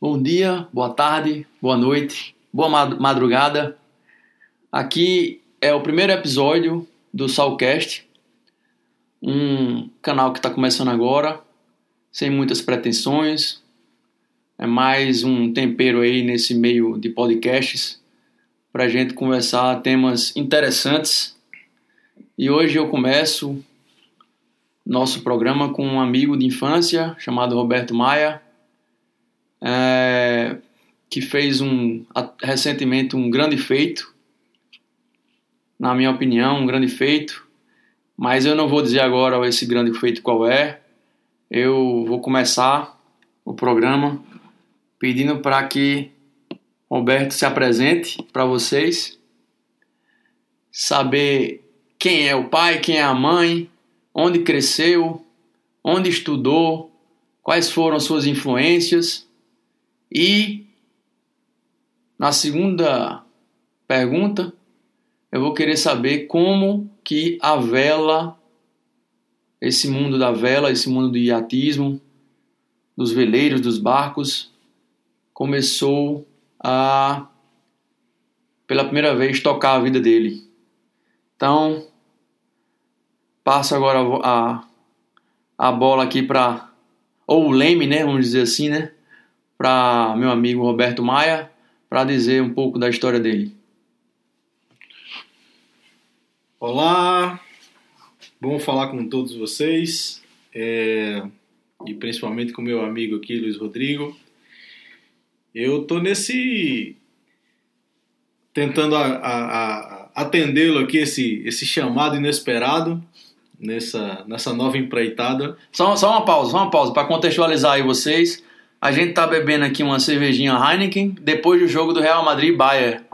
Bom dia, boa tarde, boa noite, boa madrugada. Aqui é o primeiro episódio do Salcast, um canal que está começando agora, sem muitas pretensões. É mais um tempero aí nesse meio de podcasts para a gente conversar temas interessantes. E hoje eu começo nosso programa com um amigo de infância chamado Roberto Maia é, que fez um, recentemente um grande feito, na minha opinião, um grande feito, mas eu não vou dizer agora esse grande feito qual é. Eu vou começar o programa pedindo para que Roberto se apresente para vocês, saber quem é o pai, quem é a mãe, onde cresceu, onde estudou, quais foram suas influências e na segunda pergunta, eu vou querer saber como que a vela, esse mundo da vela, esse mundo do iatismo, dos veleiros, dos barcos, começou a, pela primeira vez, tocar a vida dele. Então, passo agora a, a bola aqui para, ou o leme, né, vamos dizer assim, né, para meu amigo Roberto Maia para dizer um pouco da história dele. Olá, bom falar com todos vocês é, e principalmente com meu amigo aqui, Luiz Rodrigo. Eu tô nesse tentando atendê-lo aqui esse esse chamado inesperado nessa nessa nova empreitada. Só, só uma pausa, só uma pausa para contextualizar aí vocês. A gente tá bebendo aqui uma cervejinha Heineken depois do jogo do Real Madrid Bayern,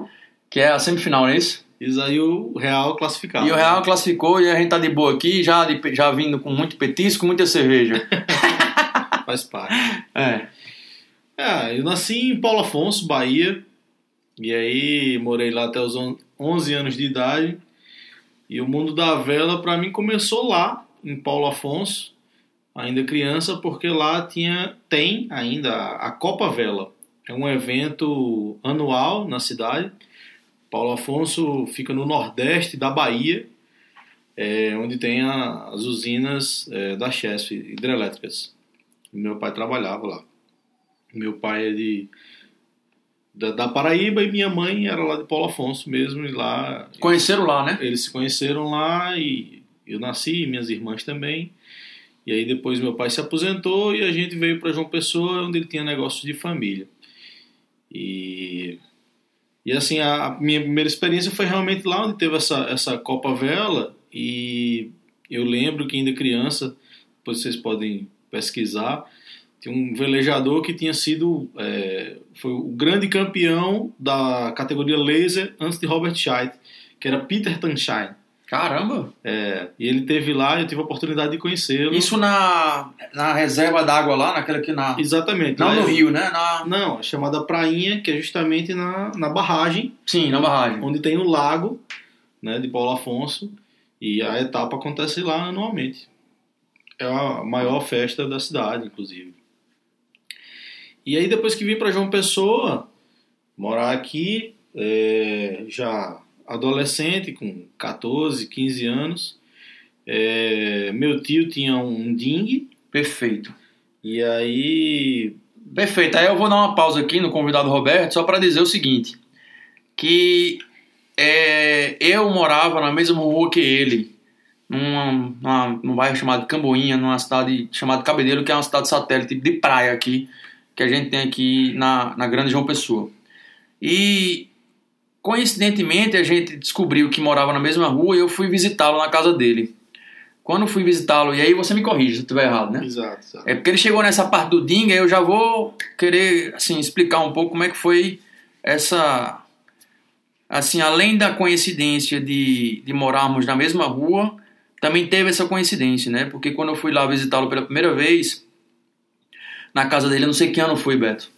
que é a semifinal, não é isso? Isso aí o Real classificado. E o Real classificou e a gente tá de boa aqui, já, de, já vindo com muito petisco, muita cerveja. Faz parte. É. É, eu nasci em Paulo Afonso, Bahia. E aí morei lá até os 11 anos de idade. E o mundo da vela para mim começou lá, em Paulo Afonso ainda criança, porque lá tinha, tem ainda a Copa Vela. É um evento anual na cidade. Paulo Afonso fica no nordeste da Bahia, é, onde tem a, as usinas é, da Chesf hidrelétricas. Meu pai trabalhava lá. Meu pai é de da, da, Paraíba e minha mãe era lá de Paulo Afonso mesmo e lá conheceram lá, né? Eles se conheceram lá e eu nasci, minhas irmãs também. E aí depois meu pai se aposentou e a gente veio para João Pessoa, onde ele tinha negócios de família. E e assim, a, a, minha primeira experiência foi realmente lá onde teve essa, essa Copa Vela. E eu lembro que ainda criança, depois vocês podem pesquisar, tinha um velejador que tinha sido é, foi o grande campeão da categoria laser antes de Robert Scheidt, que era Peter Tanshine. Caramba! É, e ele teve lá, eu tive a oportunidade de conhecê-lo. Isso na, na reserva d'água lá, naquela que na. Exatamente. Não no Rio, né? Na... Não, é chamada Prainha, que é justamente na, na barragem. Sim, na barragem. Onde tem o lago né, de Paulo Afonso. E a etapa acontece lá anualmente. É a maior festa da cidade, inclusive. E aí, depois que vim para João Pessoa, morar aqui, é, já adolescente, com 14, 15 anos. É, meu tio tinha um ding. Perfeito. E aí. Perfeito. Aí eu vou dar uma pausa aqui no convidado Roberto, só para dizer o seguinte: que é, eu morava na mesma rua que ele, numa, numa, num bairro chamado Camboinha, numa cidade chamada Cabedelo, que é uma cidade satélite de praia aqui, que a gente tem aqui na, na Grande João Pessoa. E Coincidentemente, a gente descobriu que morava na mesma rua e eu fui visitá-lo na casa dele. Quando fui visitá-lo, e aí você me corrige se eu estiver errado, né? Exato, exato. É porque ele chegou nessa parte do Dinga, eu já vou querer assim explicar um pouco como é que foi essa assim, além da coincidência de, de morarmos na mesma rua, também teve essa coincidência, né? Porque quando eu fui lá visitá-lo pela primeira vez, na casa dele, não sei que ano foi, Beto.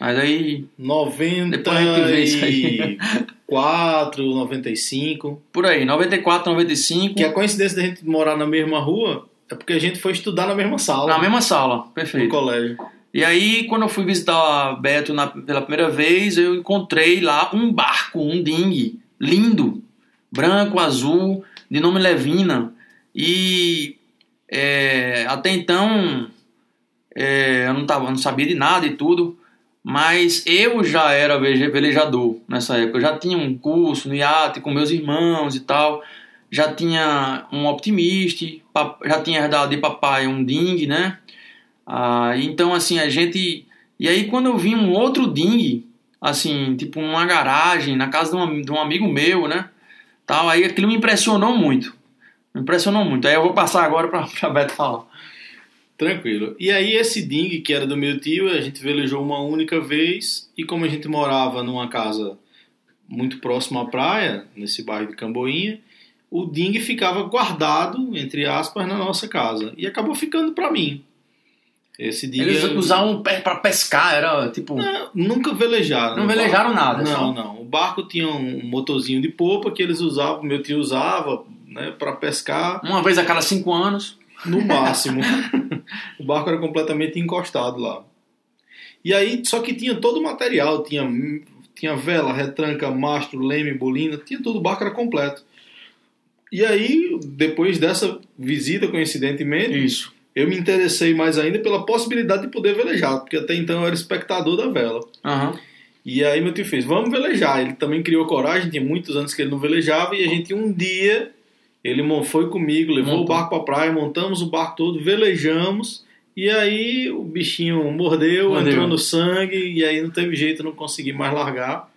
Mas aí. 94, 95. Por aí, 94, 95. Que a coincidência da gente morar na mesma rua é porque a gente foi estudar na mesma sala. Na mesma sala, perfeito. No colégio. E aí, quando eu fui visitar Beto na, pela primeira vez, eu encontrei lá um barco, um dinghy, lindo, branco, azul, de nome Levina. E é, até então é, eu não, tava, não sabia de nada e tudo, mas eu já era velejador nessa época. Eu já tinha um curso no iate com meus irmãos e tal. Já tinha um optimista, já tinha herdado de papai um ding, né? Ah, então, assim, a gente. E aí, quando eu vi um outro ding, assim, tipo numa garagem, na casa de um, de um amigo meu, né? Tal, aí aquilo me impressionou muito. Me impressionou muito. Aí eu vou passar agora para Beto falar. Tranquilo. E aí esse ding que era do meu tio, a gente velejou uma única vez e como a gente morava numa casa muito próxima à praia, nesse bairro de Camboinha, o ding ficava guardado, entre aspas, na nossa casa. E acabou ficando para mim. Esse ding Eles era... usavam para pescar, era tipo... Não, nunca velejaram. Não velejaram barco. nada. Não, só. não. O barco tinha um motorzinho de popa que eles usavam, meu tio usava, né, para pescar. Uma vez a cada cinco anos. No máximo. o barco era completamente encostado lá. E aí, só que tinha todo o material, tinha, tinha vela, retranca, mastro, leme, bolina, tinha tudo, o barco era completo. E aí, depois dessa visita, coincidentemente, Isso. eu me interessei mais ainda pela possibilidade de poder velejar, porque até então eu era espectador da vela. Uhum. E aí meu tio fez, vamos velejar. Ele também criou coragem, tinha muitos anos que ele não velejava, e a gente um dia ele foi comigo, levou Montou. o barco para praia, montamos o barco todo, velejamos. E aí o bichinho mordeu, mordeu, entrou no sangue e aí não teve jeito, não consegui mais largar.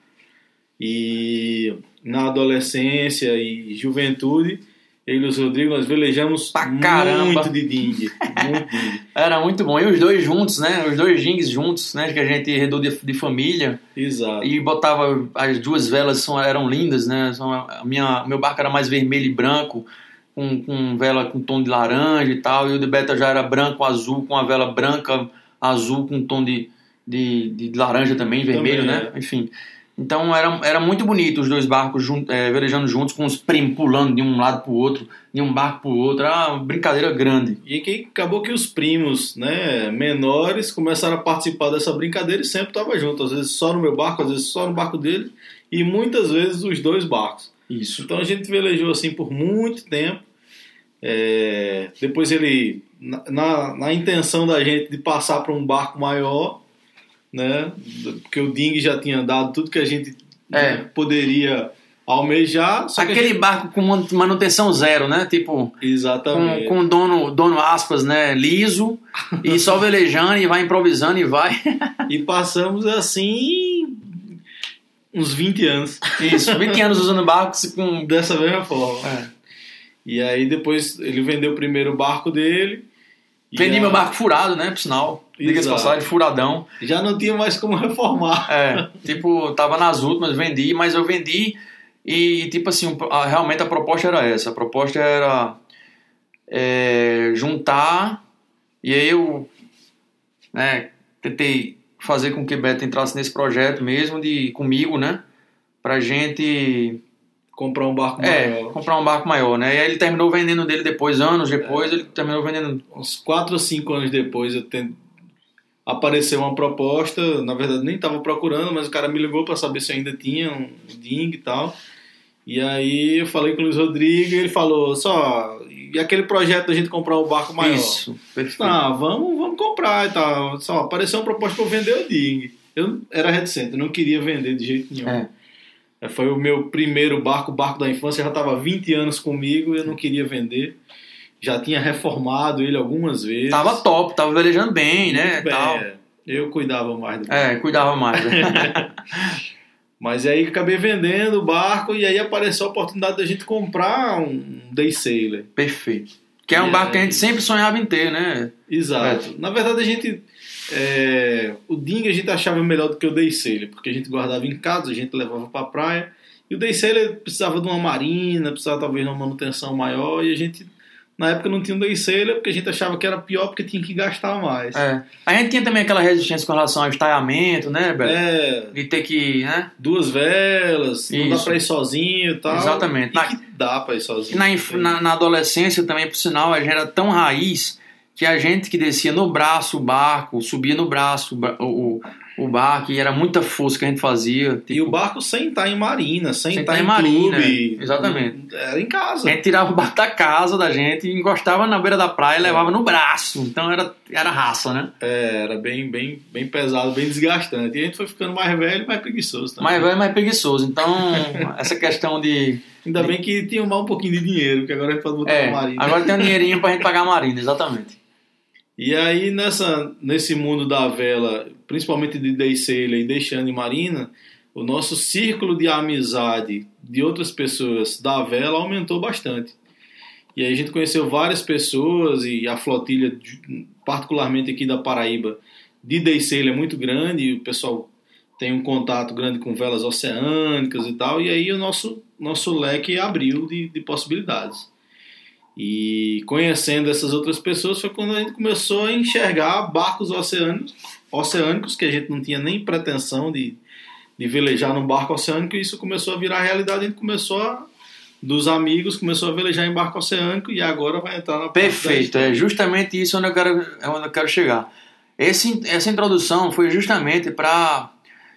E na adolescência e juventude, ele e os Rodrigo, nós velejamos pra caramba. muito de ding. Muito ding. Era muito bom. E os dois juntos, né? Os dois dings juntos, né? Que a gente redou de, de família. Exato. E botava. As duas velas são, eram lindas, né? São, a minha, meu barco era mais vermelho e branco, com, com vela com tom de laranja e tal. E o de Beta já era branco, azul, com a vela branca, azul, com tom de, de, de laranja também, vermelho, também, né? É. Enfim. Então era, era muito bonito os dois barcos jun, é, velejando juntos, com os primos pulando de um lado para o outro, de um barco para o outro. Era uma brincadeira grande. E que acabou que os primos né, menores começaram a participar dessa brincadeira e sempre estavam juntos. Às vezes só no meu barco, às vezes só no barco dele, e muitas vezes os dois barcos. Isso. Então a gente velejou assim por muito tempo. É, depois ele, na, na intenção da gente de passar para um barco maior, né? Porque o Ding já tinha dado tudo que a gente é. né, poderia almejar. Aquele gente... barco com manutenção zero, né? Tipo, Exatamente. Com, com dono, dono aspas, né? Liso e só velejando e vai improvisando e vai. e passamos assim uns 20 anos. Isso, 20 anos usando barcos com dessa mesma forma. É. E aí depois ele vendeu o primeiro barco dele. Vendi a... meu barco furado, né? Por sinal. Diga-se passagem, furadão. Já não tinha mais como reformar. É, tipo, tava nas últimas, vendi, mas eu vendi e, tipo assim, a, realmente a proposta era essa. A proposta era é, juntar e aí eu né, tentei fazer com que Beto entrasse nesse projeto mesmo, de comigo, né? Pra gente comprar um barco é, maior. Comprar um barco maior, né? E aí ele terminou vendendo dele depois, anos depois, é. ele terminou vendendo. Uns 4 ou 5 anos depois, eu. Apareceu uma proposta, na verdade nem estava procurando, mas o cara me ligou para saber se ainda tinha um ding e tal. E aí eu falei com o Luiz Rodrigo e ele falou, só, e aquele projeto da gente comprar o um barco maior? Isso, perfeito. Ah, vamos, vamos comprar e tal. Só, apareceu uma proposta para vender o ding. Eu era reticente, eu não queria vender de jeito nenhum. É. É, foi o meu primeiro barco, o barco da infância, já estava 20 anos comigo e eu não queria vender. Já tinha reformado ele algumas vezes. Tava top, tava velejando bem, né? Bem, tal. É, eu cuidava mais do barco. É, cuidava mais. Né? Mas aí acabei vendendo o barco e aí apareceu a oportunidade da gente comprar um Day Sailor. Perfeito. Que é um barco que a gente sempre sonhava em ter, né? Exato. É. Na verdade a gente é, o Ding a gente achava melhor do que o Day Sailor, porque a gente guardava em casa, a gente levava para a praia. E o Day Sailor precisava de uma marina, precisava talvez de uma manutenção maior, e a gente na época não tinha um Day Sailor porque a gente achava que era pior porque tinha que gastar mais. É. A gente tinha também aquela resistência com relação ao estaiamento, né, Beto? É. De ter que, né? Duas velas, Isso. não dá pra ir sozinho e tal. Exatamente. E na, que dá pra ir sozinho. Na, na, na, adolescência também, por sinal, a gente era tão raiz que a gente que descia no braço o barco, subia no braço o, o, barco, e era muita força que a gente fazia. Tipo, E o barco sem estar em marina, sem, Sem estar estar em, marina, clube. exatamente. Era em casa. a gente tirava o barco da casa da gente, encostava na beira da praia e levava no braço. Então era, era raça, né? É, era bem, bem, bem pesado, bem desgastante. E a gente foi ficando mais velho e mais preguiçoso também. Mais velho, mais preguiçoso. Então, essa questão de. Ainda bem que tinha mais um pouquinho de dinheiro, porque agora a gente pode botar É, na marina. agora tem um dinheirinho pra gente pagar a marina, exatamente. E aí, nessa, nesse mundo da vela, principalmente de day sailor e deixando em marina, o nosso círculo de amizade de outras pessoas da vela aumentou bastante. E aí a gente conheceu várias pessoas e a flotilha, particularmente aqui da Paraíba, de day sailor é muito grande, e o pessoal tem um contato grande com velas oceânicas e tal, e aí o nosso, nosso leque abriu de, de possibilidades. E conhecendo essas outras pessoas foi quando a gente começou a enxergar barcos oceânicos, oceânicos que a gente não tinha nem pretensão de, de velejar num barco oceânico, e isso começou a virar realidade. A gente começou a, dos amigos, começou a velejar em barco oceânico e agora vai entrar na Perfeito, é justamente isso onde eu quero, é onde eu quero chegar. Esse, essa introdução foi justamente para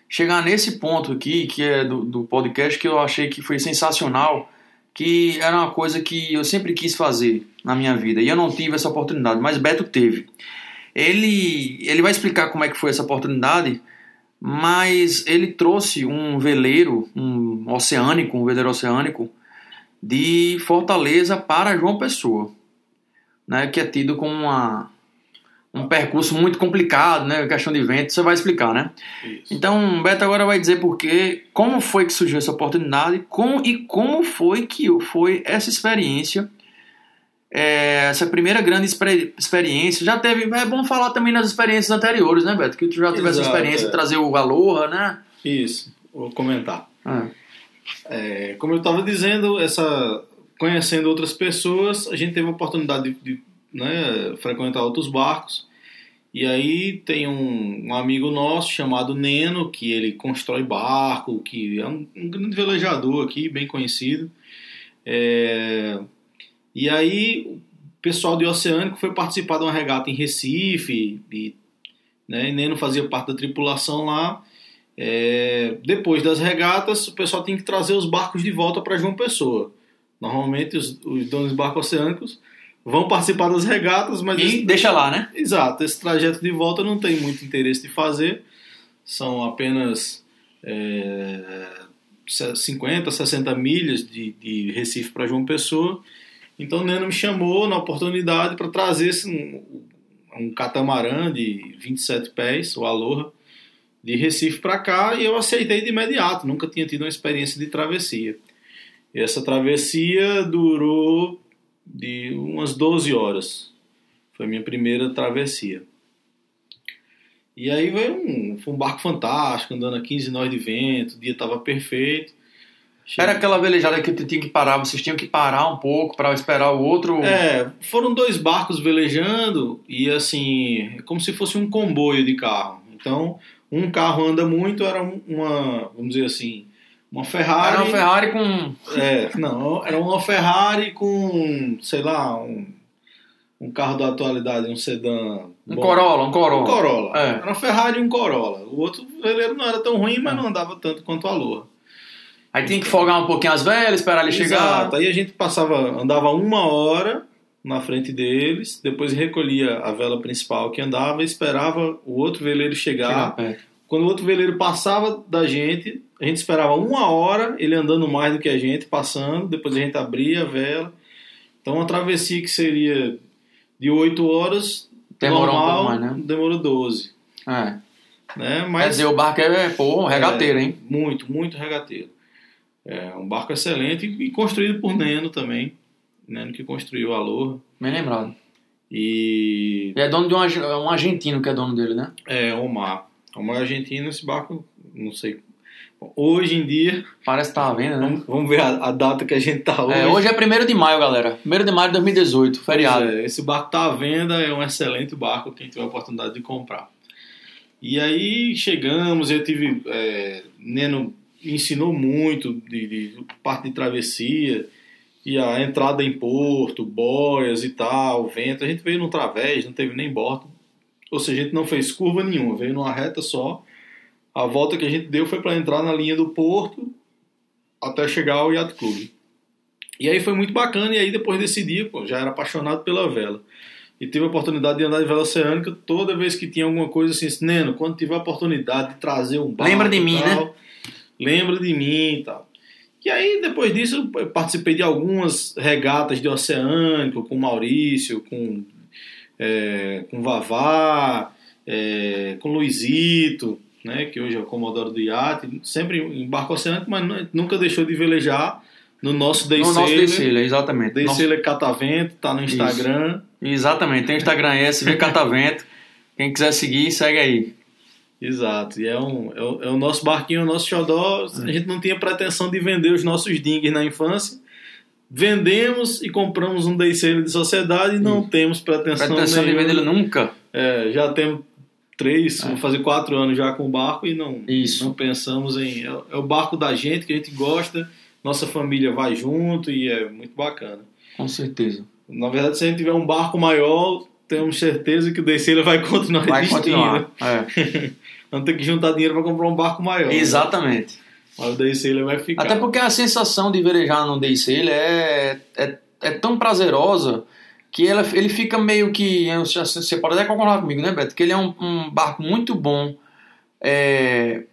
chegar nesse ponto aqui, que é do, do podcast, que eu achei que foi sensacional, que era uma coisa que eu sempre quis fazer na minha vida, e eu não tive essa oportunidade, mas Beto teve. Ele, ele vai explicar como é que foi essa oportunidade, mas ele trouxe um veleiro, um oceânico, um veleiro oceânico, de Fortaleza para João Pessoa né, que é tido como uma, um percurso muito complicado, né, questão de vento, você vai explicar, né? Isso. Então, Beto agora vai dizer porque, como foi que surgiu essa oportunidade como, e como foi que foi essa experiência, é, essa primeira grande experi- experiência. Já teve, é bom falar também nas experiências anteriores, né, Beto? Que tu já teve essa Exato, experiência é. de trazer o Aloha, né? Isso, vou comentar. É. É, como eu estava dizendo, essa, conhecendo outras pessoas, a gente teve a oportunidade de, de, né, frequentar outros barcos. E aí tem um, um amigo nosso chamado Neno, que ele constrói barco, que é um, um grande velejador aqui, bem conhecido. É, e aí o pessoal de Oceânico foi participar de uma regata em Recife, e, né, Neno fazia parte da tripulação lá. É, depois das regatas, o pessoal tem que trazer os barcos de volta para João Pessoa. Normalmente, os, os donos de barcos oceânicos vão participar das regatas, mas. E esse- deixa lá, né? Exato, esse trajeto de volta não tem muito interesse de fazer. São apenas é, 50, 60 milhas de, de Recife para João Pessoa. Então o Neno me chamou na oportunidade para trazer esse, um, um catamarã de 27 pés, o Aloha, de Recife para cá e eu aceitei de imediato. Nunca tinha tido uma experiência de travessia. E essa travessia durou de umas 12 horas. Foi a minha primeira travessia. E aí veio um, foi um barco fantástico, andando a 15 nós de vento, o dia estava perfeito. Era aquela velejada que tinha que parar, vocês tinham que parar um pouco para esperar o outro. É, foram dois barcos velejando e assim, é como se fosse um comboio de carro. Então, um carro anda muito, era uma, vamos dizer assim, uma Ferrari. Era uma Ferrari com. É, não, era uma Ferrari com, sei lá, um, um carro da atualidade, um sedã. Um bom. Corolla, um Corolla. Um Corolla. É. Era uma Ferrari e um Corolla. O outro veleiro não era tão ruim, mas não andava tanto quanto a Aloha. Aí tinha que folgar um pouquinho as velhas, esperar ele chegar. Exato. Aí a gente passava, andava uma hora na frente deles, depois recolhia a vela principal que andava e esperava o outro veleiro Chegar chegar. Quando o outro veleiro passava da gente, a gente esperava uma hora, ele andando mais do que a gente, passando, depois a gente abria a vela. Então uma travessia que seria de 8 horas, Demorou um normal, pouco mais, né? demorou 12. É. Né? Quer Mas dizer, o barco é, pô, um regateiro, hein? muito, muito regateiro. É um barco excelente e construído por Neno também. Neno que construiu a Aloha. Bem lembrado. E E é dono de um, um argentino que é dono dele, né? é Omar. Omar argentino, esse barco, não sei. Hoje em dia, Parece que tá à venda, né? vamos, vamos ver a, a data que a gente tá hoje. É, hoje é 1 de maio, galera. 1 de maio de 2018, feriado. É, esse barco tá à venda, é um excelente barco, quem tiver a oportunidade de comprar. E aí chegamos, eu tive. É, Neno ensinou muito de, de parte de travessia. E a entrada em porto, boias e tal, vento. A gente veio no través, não teve nem bordo. Ou seja, a gente não fez curva nenhuma, veio numa reta só. A volta que a gente deu foi para entrar na linha do porto até chegar ao Yacht Club. E aí foi muito bacana, e aí depois desse dia, pô, já era apaixonado pela vela. E tive a oportunidade de andar de vela oceânica toda vez que tinha alguma coisa assim, Neno, quando tiver a oportunidade de trazer um barco Lembra de mim, tal, né? Lembra de mim e tal. E aí, depois disso, eu participei de algumas regatas de oceânico com Maurício, com, é, com Vavá, é, com Luizito, né, que hoje é o comodoro do iate, sempre em barco oceânico, mas nu- nunca deixou de velejar no nosso Day No nosso. Day exatamente. Day Nosso- Sailor Catavento, tá no Instagram. Exatamente, tem o Instagram SV Catavento. Quem quiser seguir, segue aí. Exato, e é, um, é, o, é o nosso barquinho, o nosso xodó. A gente não tinha pretensão de vender os nossos dingers na infância. Vendemos e compramos um Day de sociedade e não temos pretensão, Pretensão de nenhuma. ele nunca. É, já temos três, É. vou fazer quatro anos já com o barco e não, Isso. não pensamos em. É, é o barco da gente que a gente gosta, nossa família vai junto e é muito bacana. Com certeza. Na verdade, se a gente tiver um barco maior, temos certeza que o Sailor vai continuar Vai existindo. continuar. É. Vamos ter que juntar dinheiro para comprar um barco maior. Exatamente. Mas o Sailor vai ficar. Até porque a sensação de velejar no Sailor é, é, é tão prazerosa que ela, ele fica meio que. Você pode até concordar comigo, né, Beto? Que ele é um, um barco muito bom é,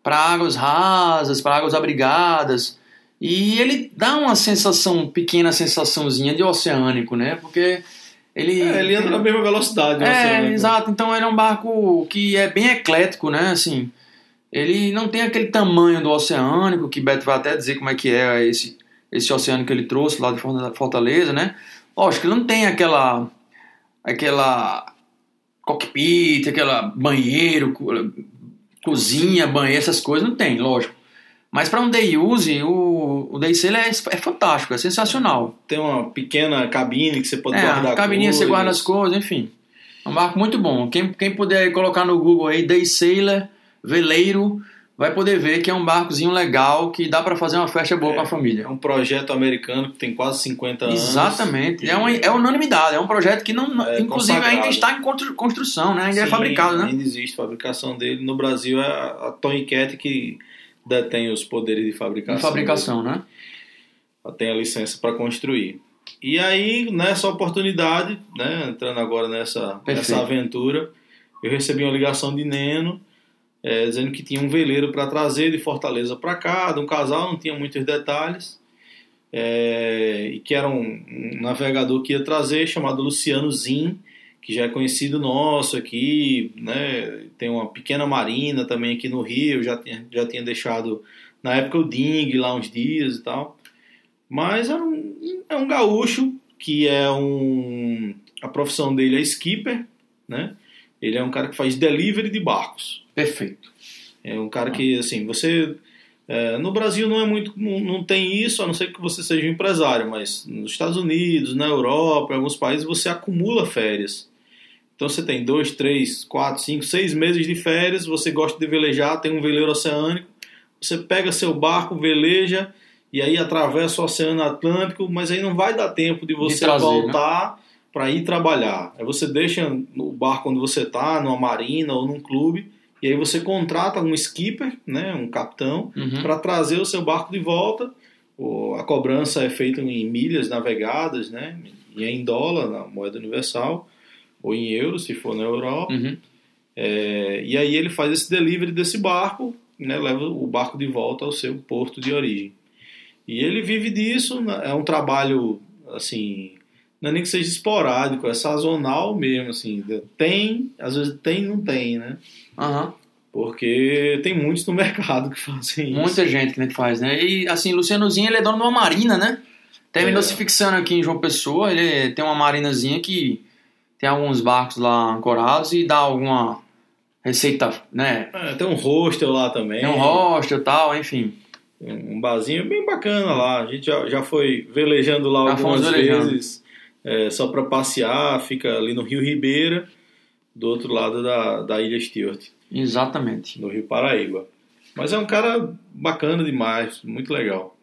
para águas rasas, para águas abrigadas. E ele dá uma sensação, pequena sensaçãozinha de oceânico, né? Porque ele. É, ele anda na mesma velocidade. É, oceânico. exato. Então ele é um barco que é bem eclético, né? Assim, ele não tem aquele tamanho do oceânico, que Beto vai até dizer como é que é esse, esse oceano que ele trouxe lá de Fortaleza, né? Lógico, ele não tem aquela aquela cockpit, aquela banheiro, co- cozinha, banheiro, essas coisas, não tem, lógico. Mas para um day use, o, o day sailor é, é fantástico, é sensacional. Tem uma pequena cabine que você pode É, guardar cabininha você coisas. guarda as coisas, enfim. É um barco muito bom. Quem, quem puder colocar no Google aí, Day Sailor, veleiro, vai poder ver que é um barcozinho legal que dá para fazer uma festa boa É. com a família. É um projeto americano que tem quase 50 anos. Exatamente. É, uma, é unanimidade. É um projeto que, não, É, inclusive, consagrado. ainda está em constru- construção, né? Ainda é Sim, fabricado, né? Ainda existe fabricação dele. No Brasil é a Tony Cat que detém os poderes de fabricação. Em fabricação, né? Ela tem a licença para construir. E aí, nessa oportunidade, né, entrando agora nessa, Perfeito. nessa aventura, eu recebi uma ligação de Neno, é, dizendo que tinha um veleiro para trazer de Fortaleza para cá, de um casal, não tinha muitos detalhes, é, e que era um, um navegador que ia trazer, chamado Luciano Zin, que já é conhecido nosso aqui, né, tem uma pequena marina também aqui no Rio, já tinha, já tinha deixado na época o Ding lá uns dias e tal. Mas é um, é um gaúcho que é um. A profissão dele é skipper, né? Ele é um cara que faz delivery de barcos. Perfeito. É um cara que, assim, você. é, no Brasil não é muito. Não, não tem isso, a não ser que você seja um empresário, mas nos Estados Unidos, na Europa, em alguns países, você acumula férias. Então você tem dois, três, quatro, cinco, seis meses de férias, você gosta de velejar, tem um veleiro oceânico, você pega seu barco, veleja e aí atravessa o Oceano Atlântico, mas aí não vai dar tempo de você trazer, né? Para ir trabalhar. Aí você deixa no barco onde você está, numa marina ou num clube, e aí você contrata um skipper, né, um capitão, Uhum. para trazer o seu barco de volta. O- A cobrança é feita em milhas navegadas, né, e é em dólar, na moeda universal, ou em euros, se for na Europa. Uhum. É, e aí ele faz esse delivery desse barco, né, leva o barco de volta ao seu porto de origem. E ele vive disso, né, é um trabalho, assim, não é nem que seja esporádico, é sazonal mesmo, assim, tem, às vezes tem não tem, né? Aham. Porque tem muitos no mercado que fazem isso. Muita gente que faz, né? E assim, Lucianozinho, ele é dono de uma marina, né? Terminou É. se fixando aqui em João Pessoa, ele tem uma marinazinha que tem alguns barcos lá ancorados e dá alguma receita, né? É, tem um hostel lá também. Tem um hostel e tal, enfim. um barzinho bem bacana lá. A gente já, já foi velejando lá Já algumas fomos velejando. É, só para passear. Fica ali no Rio Ribeira, do outro lado da, da Ilha Stewart, Exatamente. no Rio Paraíba. Mas é um cara bacana demais, muito legal.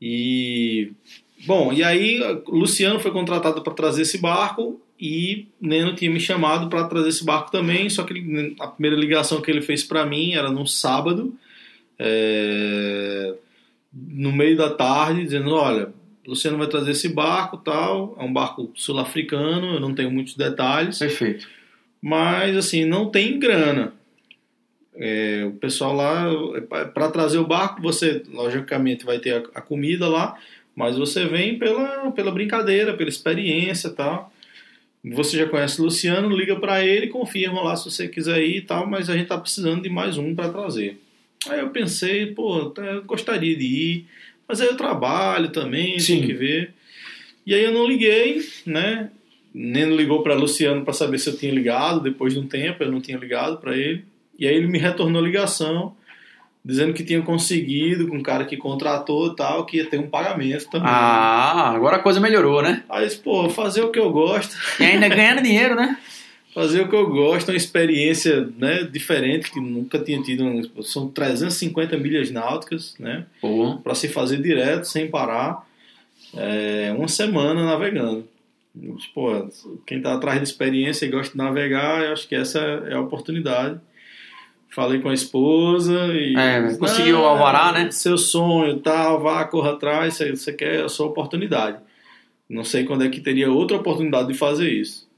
E bom, e aí Luciano foi contratado para trazer esse barco e Neno tinha me chamado para trazer esse barco também, só que ele, a primeira ligação que ele fez para mim era num sábado, é, no meio da tarde, dizendo, olha, Luciano vai trazer esse barco, tal, é um barco sul-africano, eu não tenho muitos detalhes. Perfeito. Mas assim, não tem grana. É, o pessoal lá, para trazer o barco, você logicamente vai ter a, a, comida lá, mas você vem pela, pela brincadeira, pela experiência tal. Você já conhece o Luciano, liga para ele, confirma lá se você quiser ir e tal, mas a gente tá precisando de mais um para trazer. Aí eu pensei, pô, eu gostaria de ir, mas aí eu trabalho também, Sim. tem que ver. E aí eu não liguei, né? Neno ligou para Luciano para saber se eu tinha ligado, depois de um tempo eu não tinha ligado para ele. E aí ele me retornou a ligação dizendo que tinha conseguido com o cara que contratou e tal, que ia ter um pagamento também. Ah, agora a coisa melhorou, né? Aí, pô, fazer o que eu gosto. E ainda ganhando dinheiro, né? Fazer o que eu gosto, uma experiência né, diferente que nunca tinha tido. São 350 milhas náuticas, né? Para se fazer direto, sem parar. É, uma semana navegando. Pô, quem está atrás de experiência e gosta de navegar, eu acho que essa é a oportunidade. Falei com a esposa e. É, conseguiu ah, alvará, né? Seu sonho tal, vá, corra atrás, você, quer a sua oportunidade. Não sei quando é que teria outra oportunidade de fazer isso.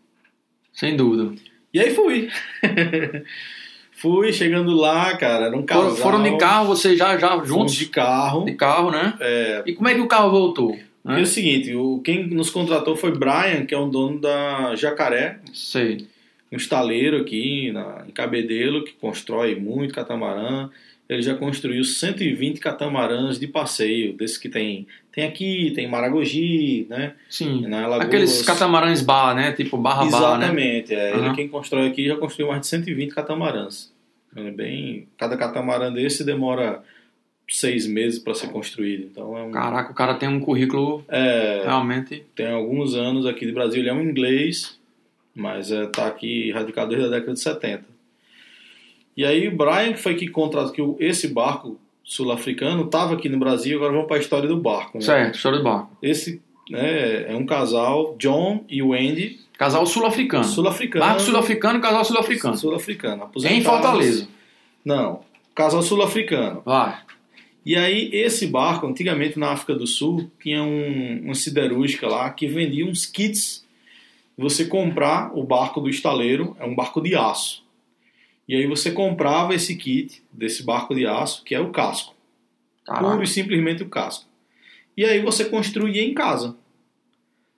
Sem dúvida. E aí fui. fui, chegando lá, cara, era um casal. Foram, de carro, vocês já, já juntos? de carro. De carro, né? É. E como é que o carro voltou? É o seguinte, o, quem nos contratou foi Brian, que é um dono da Jacaré. Sei um estaleiro aqui na, em Cabedelo que constrói muito catamarã. Ele já construiu 120 catamarãs de passeio, desses que tem, tem aqui, tem Maragogi, né? Sim, aqueles catamarãs bar, né? Tipo barra Exatamente, bar, né? é. Uhum. Ele quem constrói aqui já construiu mais de 120 catamarãs. É bem, cada catamarã desse demora seis meses para ser construído. Então é um... Caraca, o cara tem um currículo é, realmente. Tem alguns anos aqui de Brasil, ele é um inglês mas está é, aqui radicado desde a década de 70. E aí o Brian, que foi que contratou que esse barco sul-africano estava aqui no Brasil, agora vamos para a história do barco. Né? Certo, história do barco. Esse né, é um casal, John e Wendy. Casal sul-africano. Sul-africano. Barco sul-africano, casal sul-africano. Sul-africano. Em Fortaleza. Não, casal sul-africano. Vai. E aí, esse barco, antigamente na África do Sul, tinha um, uma siderúrgica lá que vendia uns kits você comprar o barco do estaleiro, é um barco de aço. E aí você comprava esse kit desse barco de aço, que é o casco. Caraca. Puro e simplesmente o casco. E aí você construía em casa.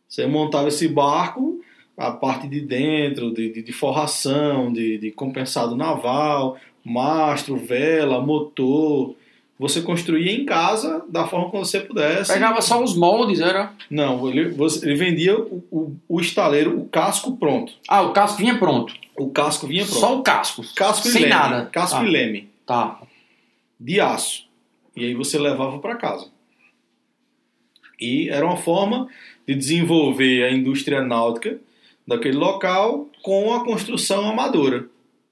Você montava esse barco, a parte de dentro, de, de, de forração, de, de compensado naval, mastro, vela, motor, você construía em casa da forma como você pudesse. Pegava só os moldes, era? Não, ele, você, ele vendia o, o, o, estaleiro, o casco pronto. Ah, o casco vinha pronto. O casco vinha pronto. Só o casco. Casco Sem leme. nada. Casco tá. e leme. Tá. De aço. E aí você levava para casa. E era uma forma de desenvolver a indústria náutica daquele local com a construção amadora.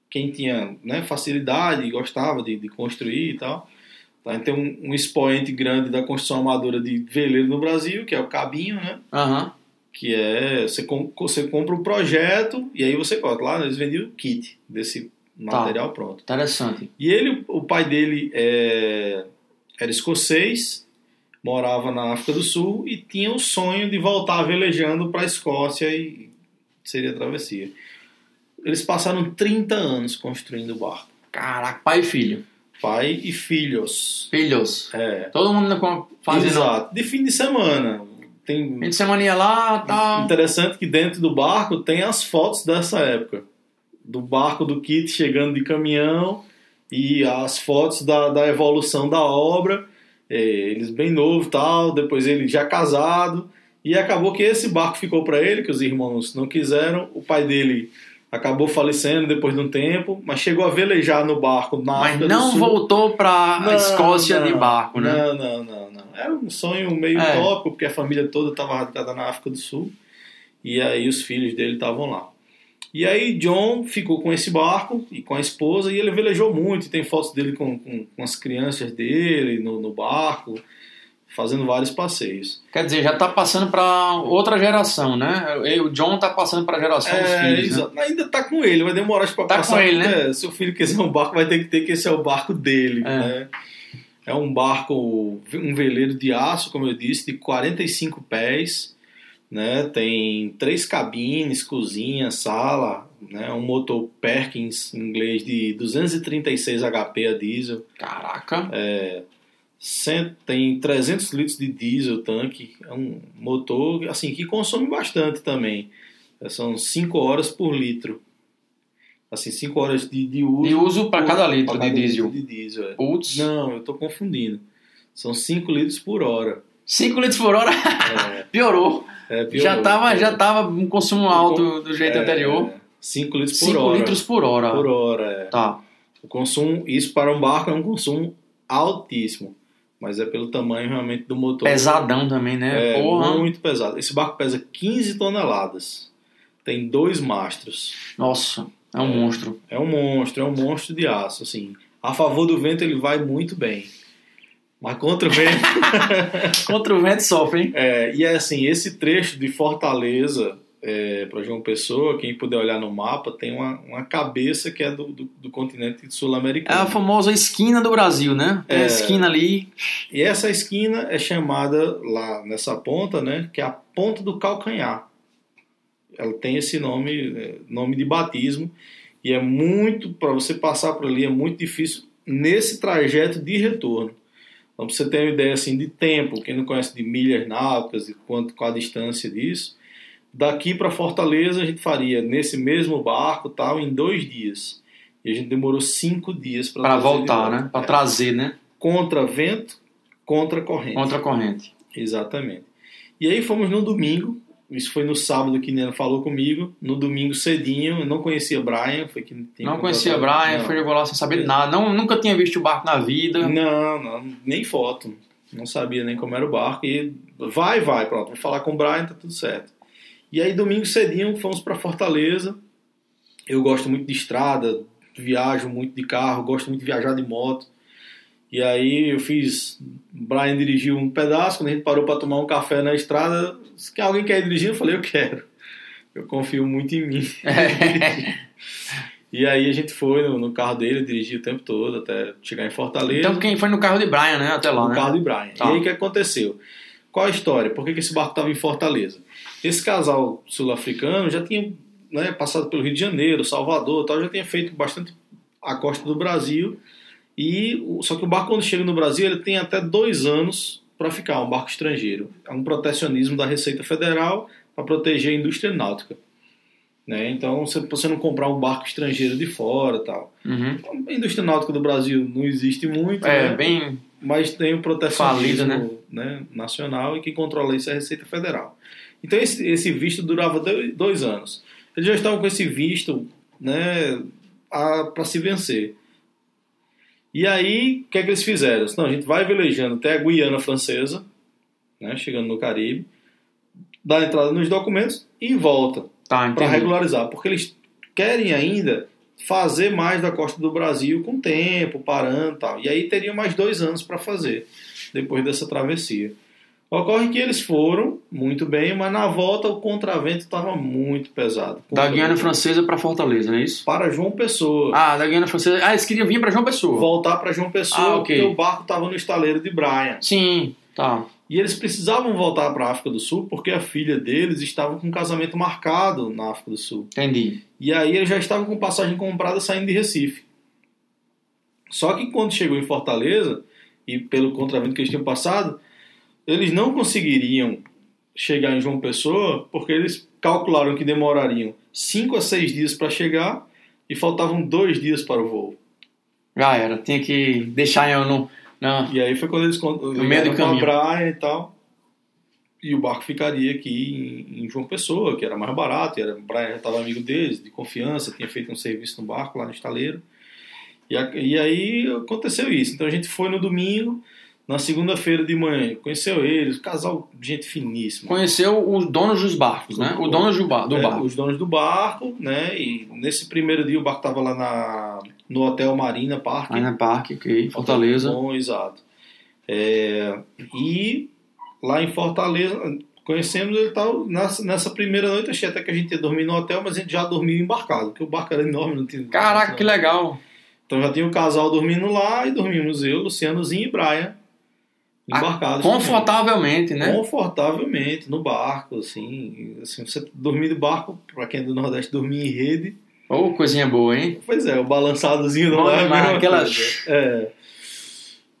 Quem tinha né, facilidade e gostava de, de construir e tal a gente tem um, um, expoente grande da construção amadora de veleiro no Brasil, que é o Cabinho, né? Uhum. Que é, você, com, você compra o um projeto e aí você coloca lá, eles vendiam o kit desse material tá. pronto. Interessante. E ele, o pai dele é, era escocês, morava na África do Sul e tinha o sonho de voltar velejando para a Escócia e seria travessia. Eles passaram 30 anos construindo o barco. Caraca, pai e filho. Pai e filhos. Filhos. É. Todo mundo fazendo. Exato. De fim de semana. Tem... Fim de semana ia lá tal. Interessante que dentro do barco tem as fotos dessa época. Do barco do Kit chegando de caminhão e as fotos da, da evolução da obra. É, eles bem novo tal, depois ele já casado. E acabou que esse barco ficou para ele, que os irmãos não quiseram. O pai dele acabou falecendo depois de um tempo, mas chegou a velejar no barco na Mas África não voltou para a Escócia não, de barco, né? Não, não, não, não. Era um sonho meio é. utópico, porque a família toda estava radicada na África do Sul e aí os filhos dele estavam lá. E aí John ficou com esse barco e com a esposa e ele velejou muito. Tem fotos dele com, com, com as crianças dele no, no barco. Fazendo vários passeios. Quer dizer, já tá passando para outra geração, né? O John tá passando para a geração dos É, filhos, né? Ainda tá com ele, vai demorar para Tá passar. com ele, porque, Se o filho quiser um barco, vai ter que ter que esse é o barco dele, É. né? É um barco, um veleiro de aço, como eu disse, de 45 pés, né? Tem três cabines, cozinha, sala, né? Um motor Perkins em inglês de 236 HP a diesel. Caraca. Cent- tem 300 litros de diesel tanque, é um motor assim que consome bastante também. São 5 horas por litro. Assim, 5 horas de, de uso. De uso para cada litro pra de cada diesel. de diesel é. Putz. Não, eu tô confundindo. São 5 litros por hora. 5 litros por hora É, piorou. é, piorou, já tava, já piorou. tava um consumo alto do jeito É, anterior. 5 litros por 5 hora. litros por hora. por hora. é. Tá. O consumo, isso para um barco é um consumo altíssimo. Mas é pelo tamanho realmente do motor. Pesadão também, né? É Porra. muito pesado. Esse barco pesa 15 toneladas. Tem dois mastros. Nossa, é um monstro. É um monstro, é um monstro de aço. Assim, a favor do vento ele vai muito bem. Mas contra o vento. Contra o vento sofre, hein? é, e é assim, esse trecho de Fortaleza é, para João Pessoa, quem puder olhar no mapa, tem uma, uma cabeça que é do, do, do continente É sul-americano. a famosa esquina do Brasil, né? Tem É. esquina ali. E essa esquina é chamada lá nessa ponta, né, que é a ponta do calcanhar. Ela tem esse nome, é, nome de batismo, e é muito para você passar por ali é muito difícil nesse trajeto de retorno. Então, para você ter uma ideia assim de tempo, quem não conhece de milhas náuticas e quanto qual a distância disso, daqui para Fortaleza a gente faria nesse mesmo barco tal em dois dias. E a gente demorou cinco dias para voltar, né? Para trazer, né? Contra vento, contra corrente. Contra a corrente. Exatamente. E aí fomos no domingo, isso foi no sábado que Nena falou comigo, no domingo cedinho, eu não conhecia Brian, foi que Não conhecia contratado- Brian, não. foi jogou lá sem saber nada. Não, nunca tinha visto o barco na vida. Não, não, nem foto. Não sabia nem como era o barco. E vai, vai, pronto, vou falar com o Brian, tá tudo certo. E aí, domingo cedinho, fomos para Fortaleza. Eu gosto muito de estrada, viajo muito de carro, gosto muito de viajar de moto. E aí eu fiz. Brian dirigiu um pedaço, quando a gente parou para tomar um café na estrada, se alguém quer dirigir, eu falei, eu quero. Eu confio muito em mim. E aí a gente foi no, no carro dele, dirigiu o tempo todo até chegar em Fortaleza. Então quem foi no carro de Brian, né? Até lá, no né? carro de Brian. Tá. E aí o que aconteceu? Qual a história? Por que, que esse barco estava em Fortaleza? Esse casal sul-africano já tinha né, passado pelo Rio de Janeiro, Salvador, tal, já tinha feito bastante a costa do Brasil. E só que o barco quando chega no Brasil ele tem até dois anos para ficar, um barco estrangeiro. É um protecionismo da Receita Federal para proteger a indústria náutica. Né? Então, se você não comprar um barco estrangeiro de fora, tal. Uhum. A indústria náutica do Brasil não existe muito, É, né? bem. mas tem o protecionismo Falido, né? né, nacional e quem controla isso é a Receita Federal. Então esse, esse visto durava dois, anos. Eles já estavam com esse visto né, para se vencer. E aí, o que é que eles fizeram? Não, a gente vai velejando até a Guiana Francesa, né, chegando no Caribe, dá entrada nos documentos e volta Tá, para regularizar, porque eles querem ainda fazer mais da costa do Brasil com tempo, parando e tal. E aí teriam mais dois anos para fazer, depois dessa travessia. Ocorre que eles foram muito bem, mas na volta o contravento estava muito pesado. Da Guiana Francesa pra Fortaleza, não é isso? Para João Pessoa. Ah, da Guiana Francesa. Ah, eles queriam vir pra João Pessoa. Voltar para João Pessoa, Ah, ok. porque o barco estava no estaleiro de Brian. Sim, tá. E eles precisavam voltar para a África do Sul porque a filha deles estava com um casamento marcado na África do Sul. Entendi. E aí eles já estavam com passagem comprada saindo de Recife. Só que quando chegou em Fortaleza, e pelo contravento que eles tinham passado, eles não conseguiriam chegar em João Pessoa porque eles calcularam que demorariam 5 a 6 dias para chegar e faltavam dois dias para o voo. Já era. Tinha que deixar eu no. Não. E aí foi quando eles con- meio do caminho. praia e tal. E o barco ficaria aqui em, João Pessoa, que era mais barato. Era, o Brian já estava amigo deles, de confiança, tinha feito um serviço no barco lá no estaleiro. E, e aí aconteceu isso. Então a gente foi no domingo, na segunda-feira de manhã, conheceu eles, casal, gente finíssima. Conheceu os donos dos barcos, né? O dono do, bar, do É, barco. Os donos do barco, né? E nesse primeiro dia o barco estava lá na, no Hotel Marina Park. Aí na Parque, ok. Fortaleza. Bom, exato. É, e lá em Fortaleza, conhecemos ele tal. Nessa, nessa primeira noite, achei até que a gente ia dormir no hotel, mas a gente já dormiu embarcado, porque o barco era enorme. Não tinha, Caraca, que legal. Então já tinha o casal dormindo lá e dormimos eu, Lucianozinho e Brian. Embarcados. Confortavelmente, também. né? Confortavelmente, no barco, assim. assim você dormir no barco, pra quem é do Nordeste, dormir em rede. Ô, oh, coisinha boa, hein? Pois é, o balançadozinho não é a mesma aquela... É,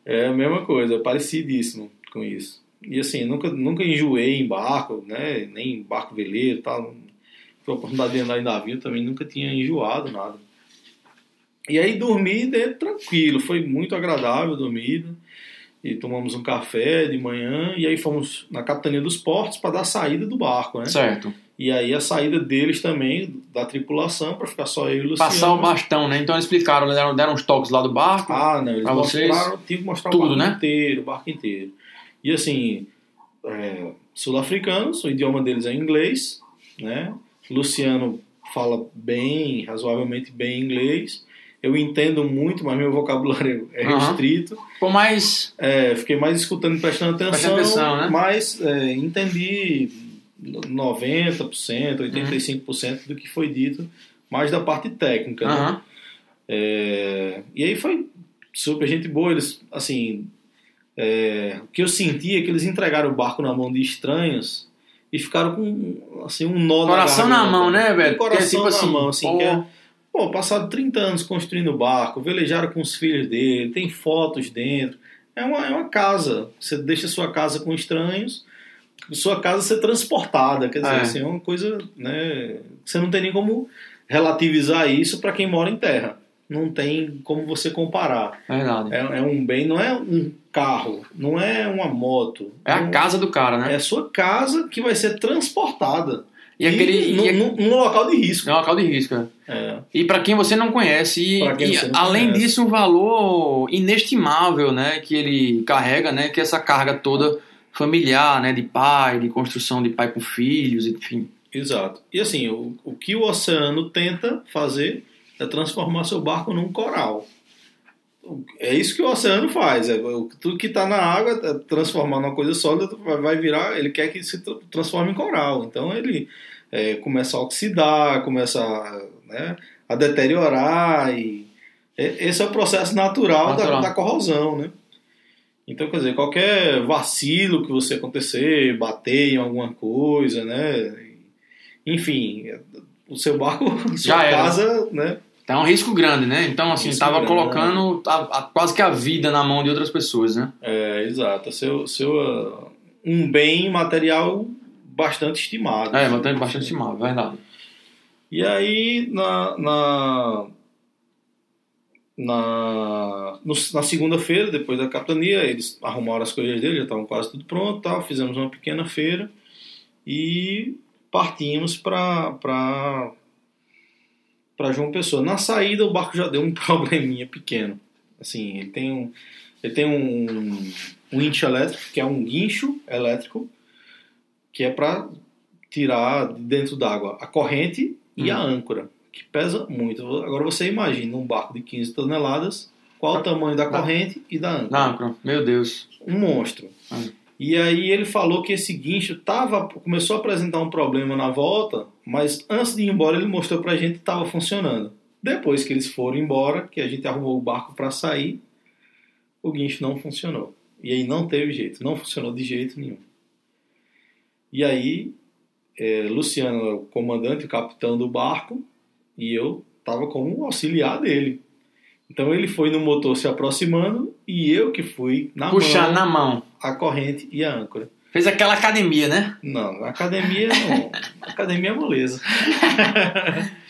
é a mesma coisa, é parecidíssimo com isso. E assim, nunca, nunca enjoei em barco, né? Nem em barco veleiro e tal. Tive a oportunidade de andar em navio, também nunca tinha enjoado nada. E aí dormi dentro tranquilo, foi muito agradável dormir e tomamos um café de manhã e aí fomos na capitania dos portos para dar a saída do barco, né? Certo. E aí a saída deles também, da tripulação, para ficar só eu e o Luciano. Passar o bastão, né? Então eles explicaram, deram, deram uns toques lá do barco. Ah, não, eles pra mostraram, vocês. tive que mostrar Tudo, o barco né? inteiro, o barco inteiro. E assim, é, sul-africanos, o idioma deles é inglês, né? Luciano fala bem, razoavelmente bem inglês. Eu entendo muito, mas meu vocabulário é restrito. Por mais. É, fiquei mais escutando e prestando atenção, Prestando atenção, né? mas é, entendi 90%, 85% do que foi dito, mais da parte técnica. né? Aham. É, e aí foi super gente boa. Eles, assim, é, o que eu senti é que eles entregaram o barco na mão de estranhos e ficaram com assim, um nó Coração na na mão, né, velho? Um coração Porque, tipo na assim, mão, assim, pô, que é, pô, passado 30 anos construindo o barco, velejaram com os filhos dele, tem fotos dentro. É uma, é uma casa. Você deixa sua casa com estranhos, sua casa ser transportada. Quer dizer, É. assim, é uma coisa, né? Você não tem nem como relativizar isso para quem mora em terra. Não tem como você comparar. Verdade. É, é um bem, não é um carro, não é uma moto. É a não- casa do cara, né? É a sua casa que vai ser transportada. E aquele. e- num- num local de risco. É um local de risco, é. É. E para quem você não conhece, e, e não além conhece. disso, um valor inestimável, né, que ele carrega, né, que é essa carga toda familiar, né, de pai, de construção de pai com filhos, enfim. Exato. E assim, o, o que o oceano tenta fazer é transformar seu barco num coral. É isso que o oceano faz. É, tudo que está na água, é transformar numa coisa sólida, vai, virar. Ele quer que se tra- transforme em coral. Então ele é, começa a oxidar, começa a, né, a deteriorar. E, é- esse é o processo natural, Natural. Da, da corrosão, né? Então, quer dizer, qualquer vacilo que você acontecer, bater em alguma coisa, né? Enfim, o seu barco, sua Já casa, né? Então é um risco grande, né? Então, assim, Risco tava grande. colocando a- a- quase que a vida na mão de outras pessoas, né? É, exato. Seu, seu, ah, um bem material bastante estimado. É, bastante, bastante estimável, verdade. E aí, na, na, na, no- na segunda-feira, depois da capitania, eles arrumaram as coisas deles, já estavam quase tudo pronto, tal, fizemos uma pequena feira e partimos para para João Pessoa. Na saída, o barco já deu um probleminha pequeno. Assim, ele tem um, ele tem um, winch elétrico, que é um guincho elétrico, que é para tirar de dentro d'água a corrente e Hum. a âncora, que pesa muito. Agora você imagina um barco de 15 toneladas, qual o tamanho da corrente e da âncora? Não, meu Deus. Um monstro. Hum. E aí ele falou que esse guincho tava, começou a apresentar um problema na volta, mas antes de ir embora ele mostrou pra gente que estava funcionando. Depois que eles foram embora, que a gente arrumou o barco para sair, o guincho não funcionou. E aí não teve jeito, não funcionou de jeito nenhum. E aí, é, Luciano, o comandante, o capitão do barco, e eu estava como auxiliar dele. Então ele foi no motor se aproximando e eu que fui na Puxar mão na mão. a corrente e a âncora. Fez aquela academia, né? Não, academia não. academia é moleza.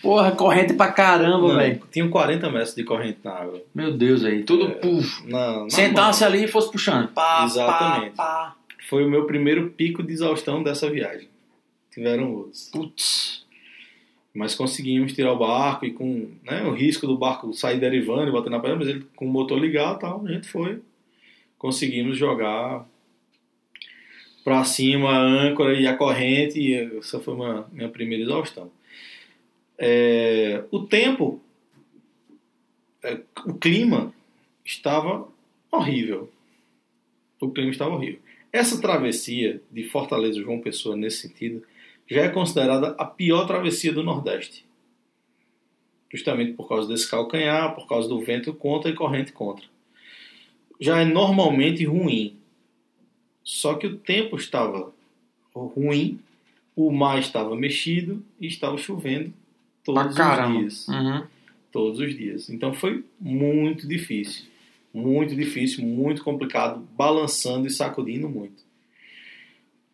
Porra, corrente pra caramba, velho. tinha 40 metros de corrente na água. Meu Deus aí. Tudo, É, puf. Sentasse ali e fosse puxando. Pá, Exatamente. Pá, pá. Foi o meu primeiro pico de exaustão dessa viagem. Tiveram outros. Putz. Mas conseguimos tirar o barco e com né, o risco do barco sair derivando e bater na pedra, mas ele com o motor ligado e tal, a gente foi. Conseguimos jogar pra cima a âncora e a corrente, e essa foi uma minha primeira exaustão. É, o tempo, é, o clima estava horrível. o clima estava horrível. Essa travessia de Fortaleza João Pessoa, nesse sentido, já é considerada a pior travessia do Nordeste. Justamente por causa desse calcanhar, por causa do vento contra e corrente contra. Já é normalmente ruim. Só que o tempo estava ruim, o mar estava mexido e estava chovendo todos Ah, os dias. Uhum. Todos os dias. Então foi muito difícil. Muito difícil, muito complicado, balançando e sacudindo muito.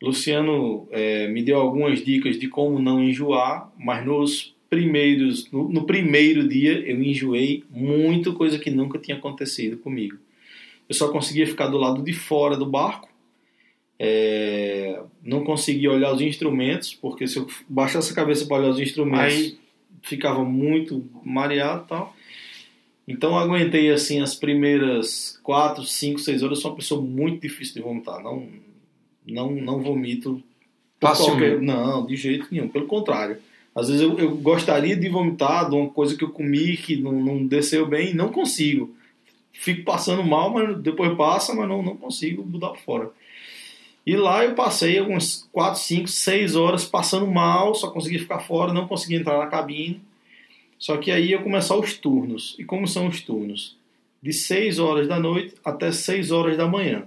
Luciano eh, me deu algumas dicas de como não enjoar, mas nos primeiros, no, no primeiro dia eu enjoei muito, coisa que nunca tinha acontecido comigo. Eu só conseguia ficar do lado de fora do barco, eh, não conseguia olhar os instrumentos, porque se eu baixasse a cabeça para olhar os instrumentos, Aí- ficava muito mareado e tal. Então eu aguentei assim as primeiras 4, 5, 6 horas. Eu sou uma pessoa muito difícil de vomitar. Não, não, não vomito. qualquer- Não, de jeito nenhum. Pelo contrário. Às vezes eu, eu gostaria de vomitar de uma coisa que eu comi que não, não desceu bem e não consigo. Fico passando mal, mas depois passa, mas não, não consigo mudar fora. E lá eu passei algumas 4, 5, 6 horas passando mal, só conseguia ficar fora, não conseguia entrar na cabine. Só que aí ia começar os turnos. E como são os turnos? De 6 horas da noite até 6 horas da manhã.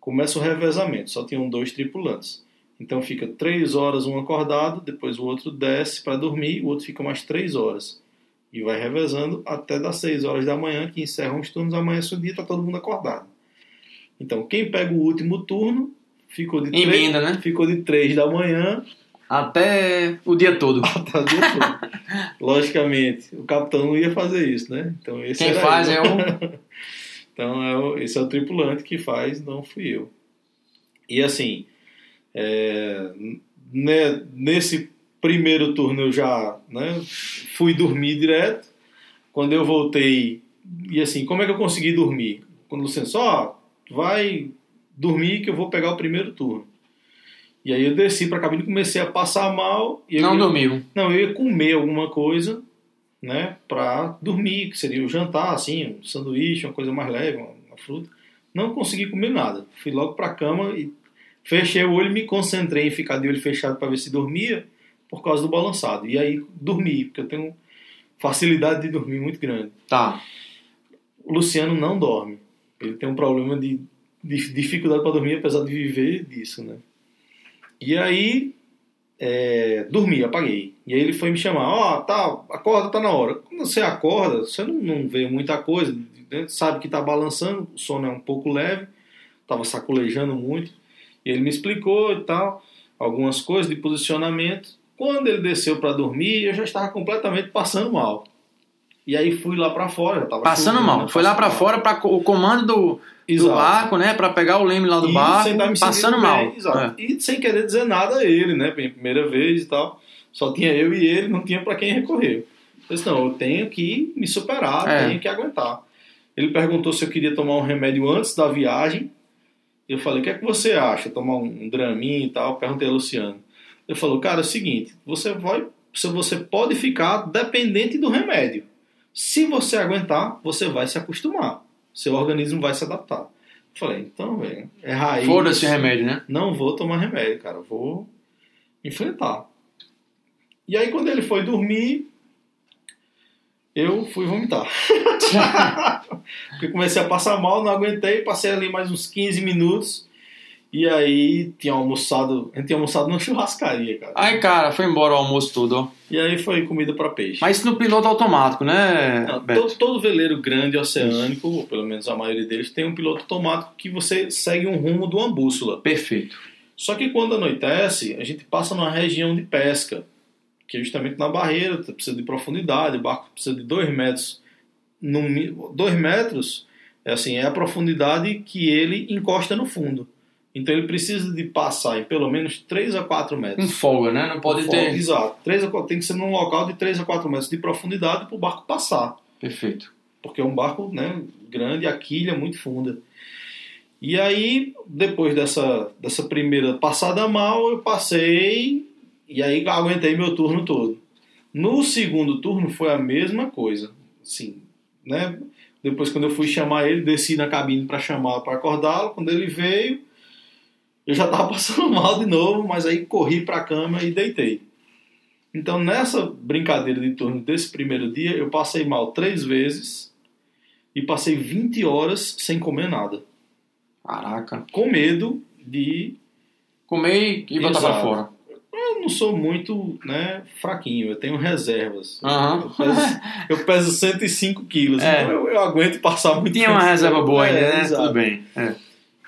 Começa o revezamento, só tinham dois tripulantes. Então fica 3 horas um acordado, depois o outro desce para dormir, o outro fica mais 3 horas. E vai revezando até das 6 horas da manhã, que encerram os turnos, amanhece o dia está todo mundo acordado. Então quem pega o último turno ficou de três- Emenda, né? ficou de 3 da manhã Até o dia todo. até o dia todo. Logicamente, o capitão não ia fazer isso, né? Então esse Quem faz eu. é o. Então é o- esse é o tripulante que faz, não fui eu. E assim, é, né, nesse primeiro turno eu já né, fui dormir direto. Quando eu voltei, e assim, como é que eu consegui dormir? Quando o Luciano só vai dormir que eu vou pegar o primeiro turno. E aí eu desci para a cabine e comecei a passar mal. E Não ia- dormiu. não, eu ia comer alguma coisa, né, pra dormir, que seria o jantar, assim, um sanduíche, uma coisa mais leve, uma, uma fruta. Não consegui comer nada. Fui logo pra cama e fechei o olho me concentrei em ficar de olho fechado para ver se dormia, por causa do balançado. E aí dormi, porque eu tenho facilidade de dormir muito grande. Tá. O Luciano não dorme. Ele tem um problema de dificuldade para dormir, apesar de viver disso, né? E aí, é, dormi, apaguei. E aí ele foi me chamar, ó, tá, acorda, tá na hora. Quando você acorda, você não, não vê muita coisa, né? sabe que tá balançando, o sono é um pouco leve, tava sacolejando muito. E ele me explicou e tal, algumas coisas de posicionamento. Quando ele desceu para dormir, eu já estava completamente passando mal. E aí fui lá para fora, já tava Passando mal. Foi lá pra passando fora para o comando do, do Exato. barco, né? Pra pegar o leme lá do E barco. tá Passando mal. bem, exato. É. E sem querer dizer nada a ele, né? Primeira vez e tal. Só tinha eu e ele, não tinha para quem recorrer. Eu disse, não, eu tenho que me superar, É. tenho que aguentar. Ele perguntou se eu queria tomar um remédio antes da viagem. Eu falei, o que é que você acha? Tomar um draminho e tal? Perguntei a Luciano. Ele falou, cara, é o seguinte, você vai, se você pode ficar dependente do remédio. Se você aguentar, você vai se acostumar. Seu organismo vai se adaptar. Eu falei, então, velho, é raiz. Foda-se o remédio, né? Não vou tomar remédio, cara. Vou enfrentar. E aí, quando ele foi dormir, eu fui vomitar. Porque comecei a passar mal, não aguentei, passei ali mais uns 15 minutos. E aí, tinha almoçado, a gente tinha almoçado numa churrascaria, cara. Aí, cara, foi embora o almoço tudo, ó. E aí foi comida para peixe. Mas isso no piloto automático, né, Não, todo, todo veleiro grande oceânico, ou pelo menos a maioria deles, tem um piloto automático que você segue um rumo de uma bússola. Perfeito. Só que quando anoitece, a gente passa numa região de pesca, que é justamente na barreira, precisa de profundidade, o barco precisa de 2 metros. 2 metros é assim, é a profundidade que ele encosta no fundo. Então ele precisa de passar em pelo menos 3 a 4 Com metros. folga, né? Não pode Folga, ter. Exato. 3 a 4, tem que ser num local de 3 a 4 metros de profundidade para o barco passar Perfeito. porque é um barco né, grande, a quilha muito funda. E aí, depois dessa, dessa primeira passada mal, eu passei e aí aguentei meu turno todo. No segundo turno foi a mesma coisa. Assim, né? Depois, quando eu fui chamar ele, desci na cabine para chamar para acordá-lo. Quando ele veio, eu já estava passando mal de novo, mas aí corri para a cama e deitei. Então, nessa brincadeira de turno desse primeiro dia, eu passei mal três vezes e passei 20 horas sem comer nada. Caraca. Com medo de. Comer e botar pra Exato. fora. Eu não sou muito né, fraquinho, eu tenho reservas. Aham. Eu, peso, eu peso 105 quilos, É. então eu, eu aguento passar muito Tinha uma reserva boa ainda, É, né? exato. Tudo bem. É.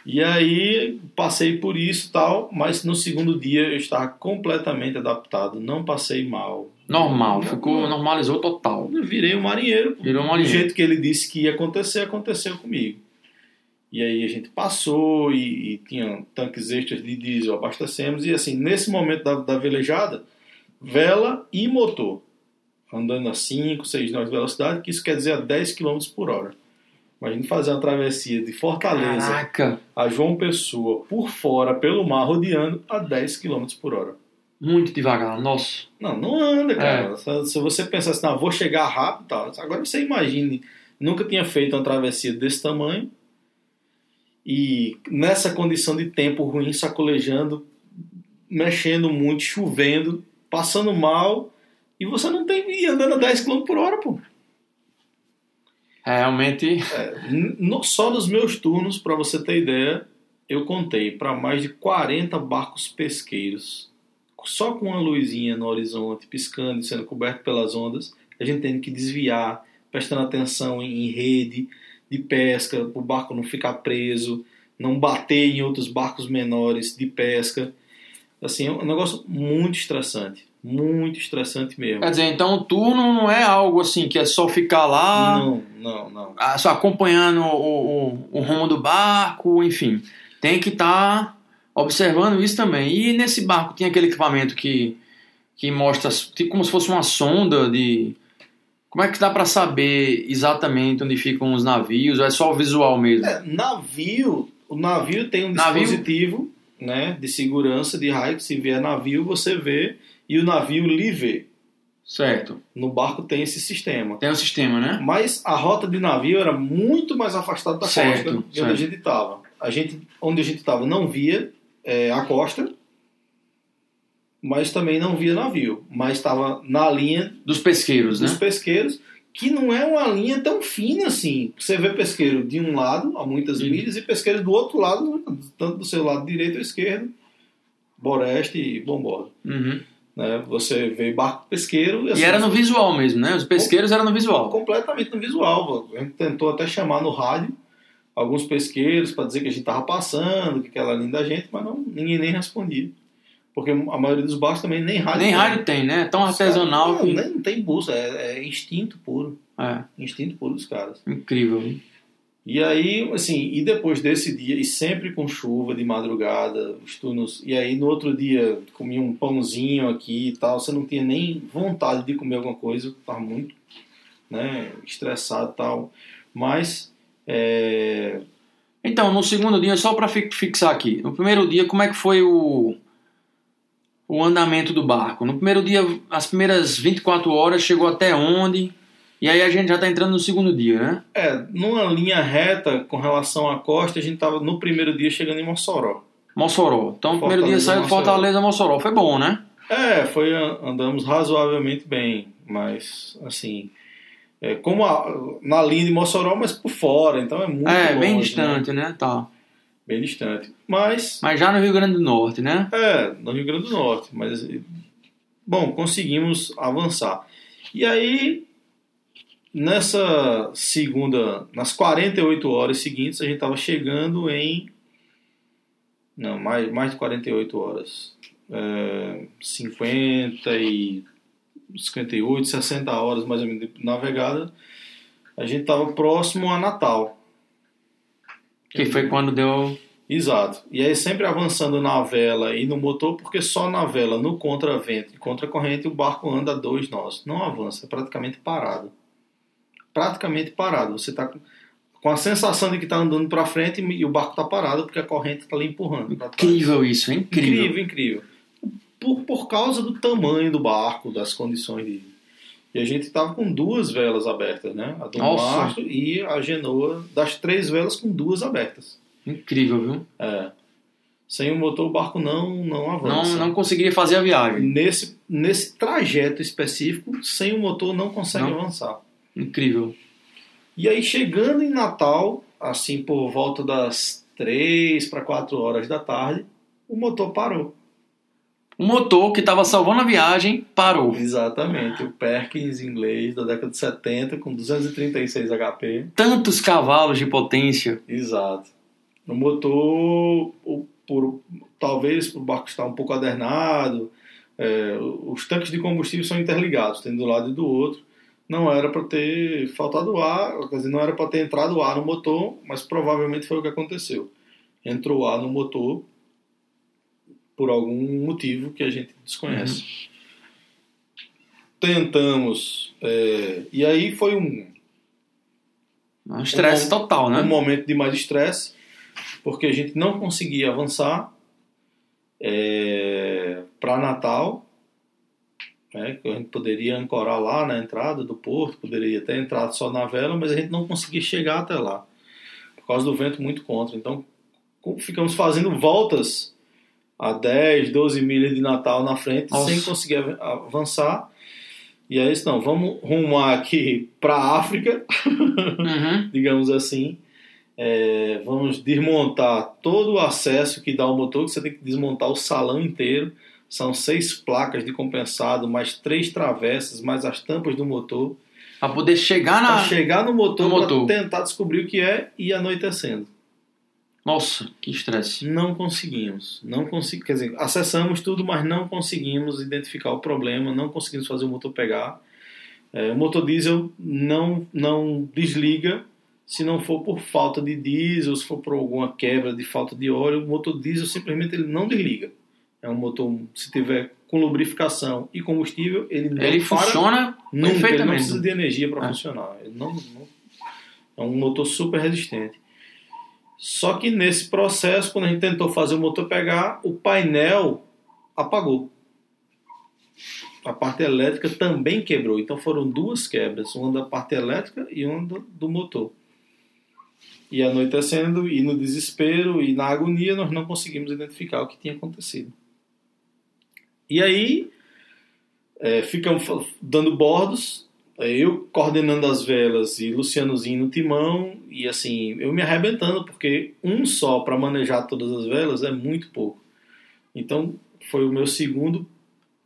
E aí passei por isso e tal, mas no segundo dia eu estava completamente adaptado, não passei mal. Normal, ficou, normalizou total. Eu virei um marinheiro. Virou um Do marinheiro. jeito que ele disse que ia acontecer, aconteceu comigo. E aí a gente passou e, e tinha tanques extras de diesel, abastecemos. E assim, nesse momento da, da velejada, vela e motor. Andando a 5, 6 nós de velocidade, que isso quer dizer a 10 km por hora. Imagina fazer uma travessia de Fortaleza Caraca, a João Pessoa por fora, pelo mar, rodeando a 10 km por hora. muito devagar, nossa. Não, não anda, cara. É. Se- você pensar assim, não, vou chegar rápido tal. Agora você imagine, nunca tinha feito uma travessia desse tamanho e nessa condição de tempo ruim, sacolejando, mexendo muito, chovendo, passando mal e você não tem e andando a 10 km por hora, pô. É, Realmente, N- no- só nos meus turnos, para você ter ideia, eu contei para mais de 40 barcos pesqueiros, só com uma luzinha no horizonte, piscando e sendo coberto pelas ondas, a gente tendo que desviar, prestando atenção em, em rede de pesca, para o barco não ficar preso, não bater em outros barcos menores de pesca. Assim, é um negócio muito estressante, muito estressante mesmo. quer dizer, então o turno não é algo assim que é só ficar lá, Não, não, não. ah, só acompanhando o, o, o rumo do barco, enfim. Tem que estar observando isso também. E nesse barco tinha aquele equipamento que, que mostra tipo, como se fosse uma sonda de. Como é que dá pra saber exatamente onde ficam os navios? Ou é só o visual mesmo? É, navio, o navio tem um Navio? dispositivo né, de segurança de raio, que se vier navio você vê e o navio vê. Certo. No barco tem esse sistema. Tem o sistema, né? Mas a rota de navio era muito mais afastada da Certo, costa de onde a gente estava. A gente, onde a gente estava não via é, a costa, mas também não via navio. Mas estava na linha Dos pesqueiros, né? dos pesqueiros, que não é uma linha tão fina assim. Você vê pesqueiro de um lado, a muitas Sim. milhas, e pesqueiro do outro lado, tanto do seu lado direito ou esquerdo, Boreste e Bombordo. Uhum. Né? Você vê barco pesqueiro E assim, era no visual mesmo, né? Os pesqueiros eram no visual. completamente no visual. A gente tentou até chamar no rádio alguns pesqueiros para dizer que a gente estava passando, que aquela linha da gente, mas não, ninguém nem respondia. Porque a maioria dos barcos também nem rádio Nem tem. rádio tem, né? É tão artesanal Não, que. nem, não tem bússola, é, é instinto puro. É, Instinto puro dos caras. incrível. hein? E aí, assim, e depois desse dia, e sempre com chuva de madrugada, os turnos, e aí no outro dia comia um pãozinho aqui e tal, você não tinha nem vontade de comer alguma coisa, tava muito, né, estressado e tal. Mas, é, Então, no segundo dia, só para fixar aqui, no primeiro dia, como é que foi o, o andamento do barco? No primeiro dia, as primeiras 24 horas, chegou até onde? E aí a gente já tá entrando no segundo dia, né? é, numa linha reta com relação à costa, a gente tava no primeiro dia chegando em Mossoró. Mossoró. Então, o primeiro dia Fortaleza, saiu de. Fortaleza Mossoró. Foi bom, né? É, foi, andamos razoavelmente bem, mas, assim, é, como a- na linha de Mossoró, mas por fora, então é muito é, bem longe, né? distante, né? Tá. bem distante. Mas, Mas já no Rio Grande do Norte, né? é, no Rio Grande do Norte. Mas, bom, conseguimos avançar. E aí, nessa segunda, nas 48 horas seguintes, a gente estava chegando em. Não, mais, mais de 48 horas. É, 50 e. 58, 60 horas mais ou menos de navegada. A gente estava próximo a Natal. Que foi quando deu. Exato. E aí sempre avançando na vela e no motor, porque só na vela, no contravento e contracorrente, o barco anda dois nós. Não avança, é praticamente parado. Praticamente parado. Você está com a sensação de que está andando para frente e o barco está parado porque a corrente está ali empurrando. Incrível isso, é incrível. Incrível, incrível. Por, por causa do tamanho do barco, das condições de, E a gente tava com duas velas abertas, né? A do Nossa. mastro e a genoa das três velas com duas abertas. Incrível, viu? É. Sem o motor, o barco não, não Não, avança. não conseguiria fazer a viagem. Nesse, nesse trajeto específico, sem o motor, não consegue Não. avançar. Incrível. E aí, chegando em Natal, assim por volta das 3 para 4 horas da tarde, o motor parou. O motor que estava salvando a viagem parou. Exatamente, o Perkins inglês da década de 70 com 236 HP. Tantos cavalos de potência. Exato. O motor, o- por, talvez o barco estar um pouco adernado, é, os tanques de combustível são interligados, tem do lado e do outro. Não era para ter faltado ar, quer dizer, não era para ter entrado ar no motor, mas provavelmente foi o que aconteceu. Entrou ar no motor por algum motivo que a gente desconhece. Tentamos, é, e aí foi um, Um estresse Um- total, um né? momento de mais estresse, porque a gente não conseguia avançar para Natal, né, que a gente poderia ancorar lá na entrada do porto, poderia ter entrado só na vela, mas a gente não conseguia chegar até lá, por causa do vento muito contra. Então, ficamos fazendo voltas a 10, 12 milhas de Natal na frente, Nossa. sem conseguir av- avançar. E aí, não, vamos rumar aqui para a África, Uhum. digamos assim. É, vamos desmontar todo o acesso que dá ao motor, que você tem que desmontar o salão inteiro. São seis placas de compensado, mais três travessas, mais as tampas do motor. Pra poder chegar Para na. chegar no motor, no para motor. tentar descobrir o que é e anoitecendo. Nossa, que estresse. Não conseguimos. Não consegui, quer dizer, acessamos tudo, mas não conseguimos identificar o problema, não conseguimos fazer o motor pegar. É, o motor diesel não, não desliga se não for por falta de diesel, se for por alguma quebra de falta de óleo. O motor diesel simplesmente ele não desliga. É um motor, se tiver com lubrificação e combustível, ele não Ele para funciona Nunca, ele não precisa de energia para É. funcionar. Ele não, não- é um motor super resistente. Só que nesse processo, quando a gente tentou fazer o motor pegar, o painel apagou. A parte elétrica também quebrou. Então foram duas quebras, uma da parte elétrica e uma do motor. E anoitecendo, e no desespero, e na agonia, nós não conseguimos identificar o que tinha acontecido. E aí, é, ficamos fa- dando bordos, é, eu coordenando as velas e Lucianozinho no timão, e assim, eu me arrebentando, porque um só para manejar todas as velas é muito pouco. Então, foi o meu segundo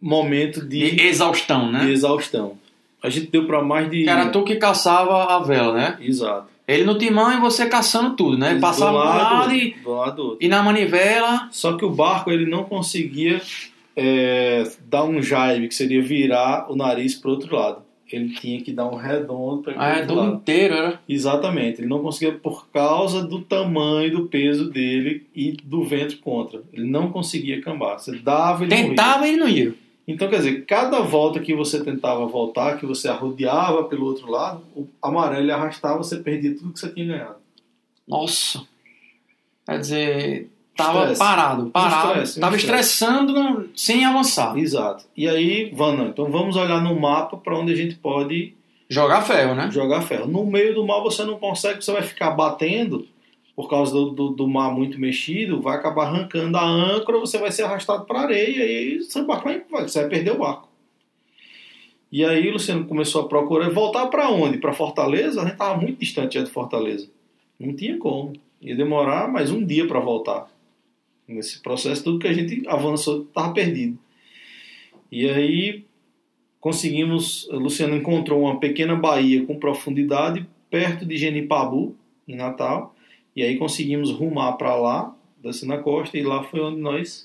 momento de, De exaustão, de né? exaustão. A gente deu para mais de. Era tu que caçava a vela, né? Exato. Ele no timão e você caçando tudo, né? Do Passava pro lado, lado e, do lado do e na manivela. Só que o barco ele não conseguia é, dar um jibe, que seria virar o nariz para outro lado. Ele tinha que dar um redondo para Ah, é todo lado. inteiro, era. Exatamente, ele não conseguia por causa do tamanho do peso dele e do vento contra. Ele não conseguia cambar. Você dava ele. Tentava e ele não ia. Então, quer dizer, cada volta que você tentava voltar, que você arrodeava pelo outro lado, o amarelo arrastava, você perdia tudo que você tinha ganhado. Nossa. Quer dizer, tava Estresse. parado, parado. Estresse, tava estresse. estressando sem avançar. Exato. E aí, Vana, então vamos olhar no mapa para onde a gente pode Jogar ferro, né? jogar ferro. No meio do mar você não consegue, você vai ficar batendo por causa do, do, do mar muito mexido, vai acabar arrancando a âncora, você vai ser arrastado para areia e aí seu barco vai, você vai perder o barco. E aí o Luciano começou a procurar voltar para onde? Para Fortaleza? A gente estava muito distante já de Fortaleza. Não tinha como. Ia demorar mais um dia para voltar. Nesse processo, tudo que a gente avançou estava perdido. E aí conseguimos, Luciano encontrou uma pequena baía com profundidade perto de Genipabu, em Natal, e aí conseguimos rumar para lá, descendo a costa, e lá foi onde nós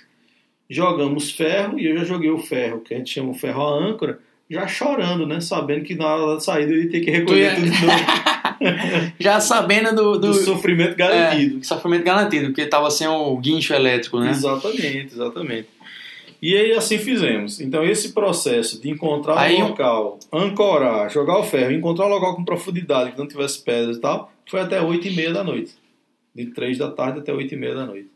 jogamos ferro, e eu já joguei o ferro, que a gente chama o ferro a âncora, já chorando, né, sabendo que na hora da saída eu ia ter que recolher tudo de novo, Já sabendo do, do do, sofrimento garantido. é, sofrimento garantido, porque tava sem o guincho elétrico, né? Exatamente, exatamente. E aí assim fizemos. Então esse processo de encontrar Aí, um local, ancorar, jogar o ferro, encontrar um local com profundidade, que não tivesse pedras e tal, foi até 8 e meia da noite. De 3 da tarde até 8 e meia da noite.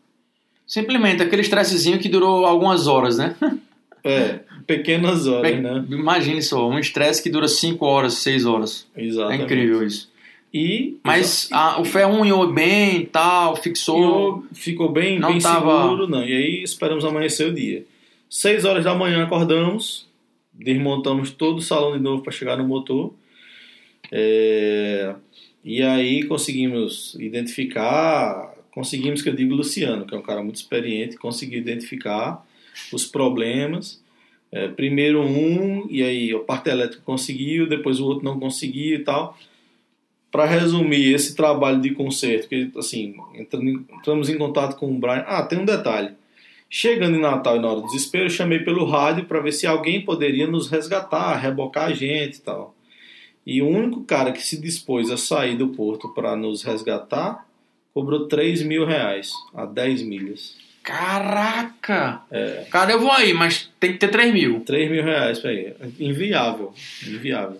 Simplesmente aquele estressezinho que durou algumas horas, né? É, pequenas horas, Pe- né? Imagine só, um estresse que dura 5 horas, 6 horas. É Exatamente. incrível isso. E Mas a- o ferro unhou bem e tal, fixou. ficou, ficou bem, Não bem tava- seguro, não. E aí esperamos amanhecer o dia. Seis horas da manhã acordamos, desmontamos todo o salão de novo para chegar no motor. É, E aí conseguimos identificar, conseguimos que eu digo Luciano, que é um cara muito experiente, conseguiu identificar os problemas. É, primeiro um, e aí a parte elétrica conseguiu, depois o outro não conseguiu e tal. Para resumir esse trabalho de conserto, que assim, entramos em contato com o Brian. Ah, tem um detalhe. Chegando em Natal e na hora do desespero, eu chamei pelo rádio para ver se alguém poderia nos resgatar, rebocar a gente e tal. E o único cara que se dispôs a sair do porto para nos resgatar cobrou 3 mil reais a 10 milhas. Caraca! É. Cara, eu vou aí, mas tem que ter 3 mil. 3 mil reais ir. Inviável. Inviável.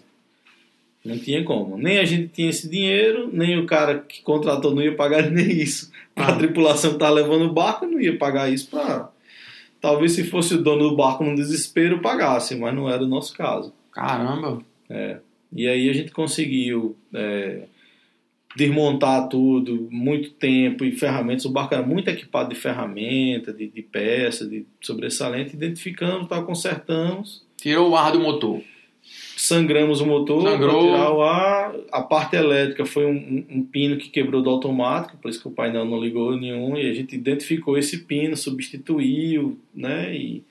Não tinha como. Nem a gente tinha esse dinheiro, nem o cara que contratou não ia pagar nem isso. A Ah. tripulação que tá levando o barco não ia pagar isso pra. Talvez se fosse o dono do barco no desespero pagasse, mas não era o nosso caso. Caramba! E aí a gente conseguiu é, desmontar tudo, muito tempo e ferramentas. O barco era muito equipado de ferramenta, de, de peça, de sobressalente. Identificamos, tá, consertamos. Tirou o ar do motor. Sangramos o motor Sangrou. ar. A parte elétrica foi um, um- pino que quebrou do automático, por isso que o painel não ligou nenhum, e a gente identificou esse pino, substituiu, né? E,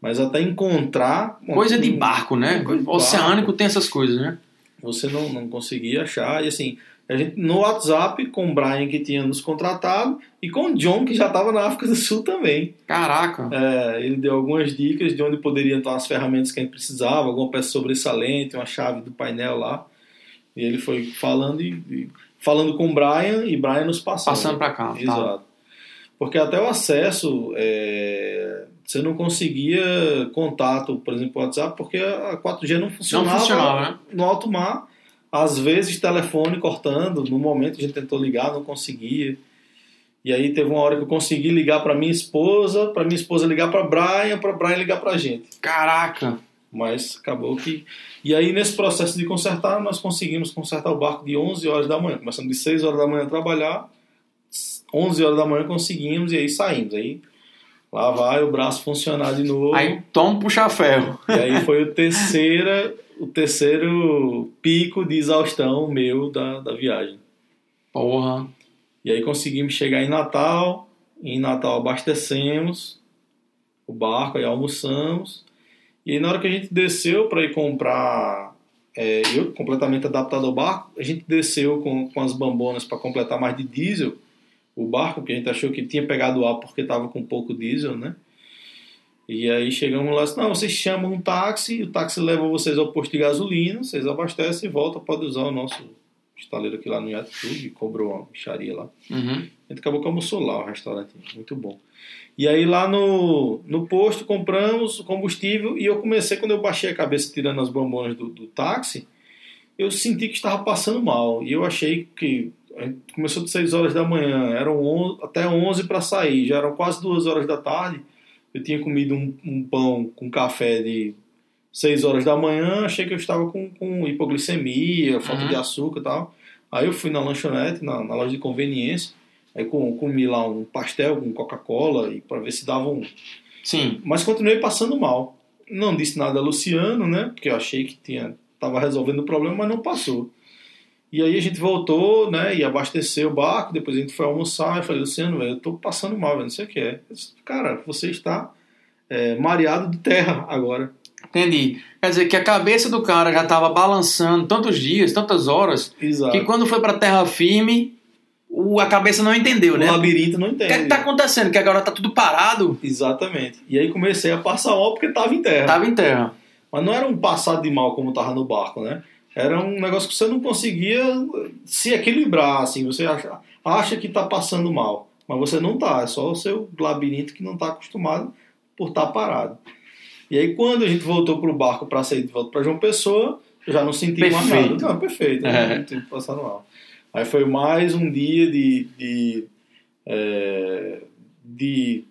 mas até encontrar. Coisa de barco, né? Coisa de Oceânico barco. tem essas coisas, né? Você não, não conseguia achar. E assim, a gente no WhatsApp com o Brian que tinha nos contratado e com o John que já estava na África do Sul também. Caraca! É, ele deu algumas dicas de onde poderiam estar as ferramentas que a gente precisava, alguma peça sobressalente, uma chave do painel lá. E ele foi falando e, e- falando com o Brian e Brian nos passando. Passando pra cá. Tá. Exato. Porque até o acesso, é, você não conseguia contato, por exemplo, WhatsApp, porque a 4G não Não funcionava, funcionava, né? no alto mar. Às vezes telefone cortando, no momento a gente tentou ligar, não conseguia. E aí teve uma hora que eu consegui ligar para minha esposa, para minha esposa ligar para Brian, para Brian ligar para gente. Caraca! Mas acabou que. E aí, nesse processo de consertar, nós conseguimos consertar o barco de 11 horas da manhã. Começamos de 6 horas da manhã a trabalhar, 11 horas da manhã conseguimos e aí saímos. Aí lá vai o braço funcionar de novo. Aí toma puxa ferro. E aí foi o, terceira, o terceiro pico de exaustão meu da, da viagem. Porra. E aí conseguimos chegar em Natal. Em Natal abastecemos o barco, aí almoçamos. E aí na hora que a gente desceu para ir comprar, é, eu completamente adaptado ao barco, a gente desceu com, com as bambonas para completar mais de diesel o barco, que a gente achou que tinha pegado ar porque estava com pouco diesel, né? E aí chegamos lá, não, vocês chamam um táxi, o táxi leva vocês ao posto de gasolina, vocês abastecem e voltam, pode usar o nosso estaleiro aqui lá no Yacht Club, cobrou uma bicharia lá. Uhum. A gente acabou que almoçou lá, o restaurante, muito bom. E aí lá no, no posto compramos o combustível e eu comecei, quando eu baixei a cabeça tirando as bombonas do, do táxi, eu senti que estava passando mal. E eu achei que começou de 6 horas da manhã, eram 11, até 11 para sair, já eram quase 2 horas da tarde. Eu tinha comido um, um pão com café de 6 horas da manhã, achei que eu estava com, com hipoglicemia, falta Uhum. de açúcar e tal. Aí eu fui na lanchonete, na, na loja de conveniência, aí com- comi lá um pastel com Coca-Cola e para ver se dava um. Sim. Mas continuei passando mal. Não disse nada a Luciano, né? Porque eu achei que tinha tava resolvendo o problema, mas não passou. E aí a gente voltou, né? E abasteceu o barco. Depois a gente foi almoçar. Eu falei, Luciano, velho, eu tô passando mal, velho, não sei o que é. Disse, Cara, você está é, mareado de terra agora. Entendi. Quer dizer que a cabeça do cara já tava balançando tantos dias, tantas horas, Exato. que quando foi pra terra firme, o, a cabeça não entendeu, o né? labirinto não O que é entende. que tá acontecendo? Que agora tá tudo parado, Exatamente. E aí comecei a passar mal porque tava em terra. tava em terra. Mas não era um passado de mal como tava no barco, né? Era um negócio que você não conseguia se equilibrar, assim. Você acha, acha que tá passando mal, mas você não tá. É só o seu labirinto que não tá acostumado por estar parado. E aí quando a gente voltou pro barco para sair de volta para João Pessoa, eu já não senti mais Perfeito. nada. Não, perfeito. É. né? Não tinha passado mal. Aí foi mais um dia de, de, é, de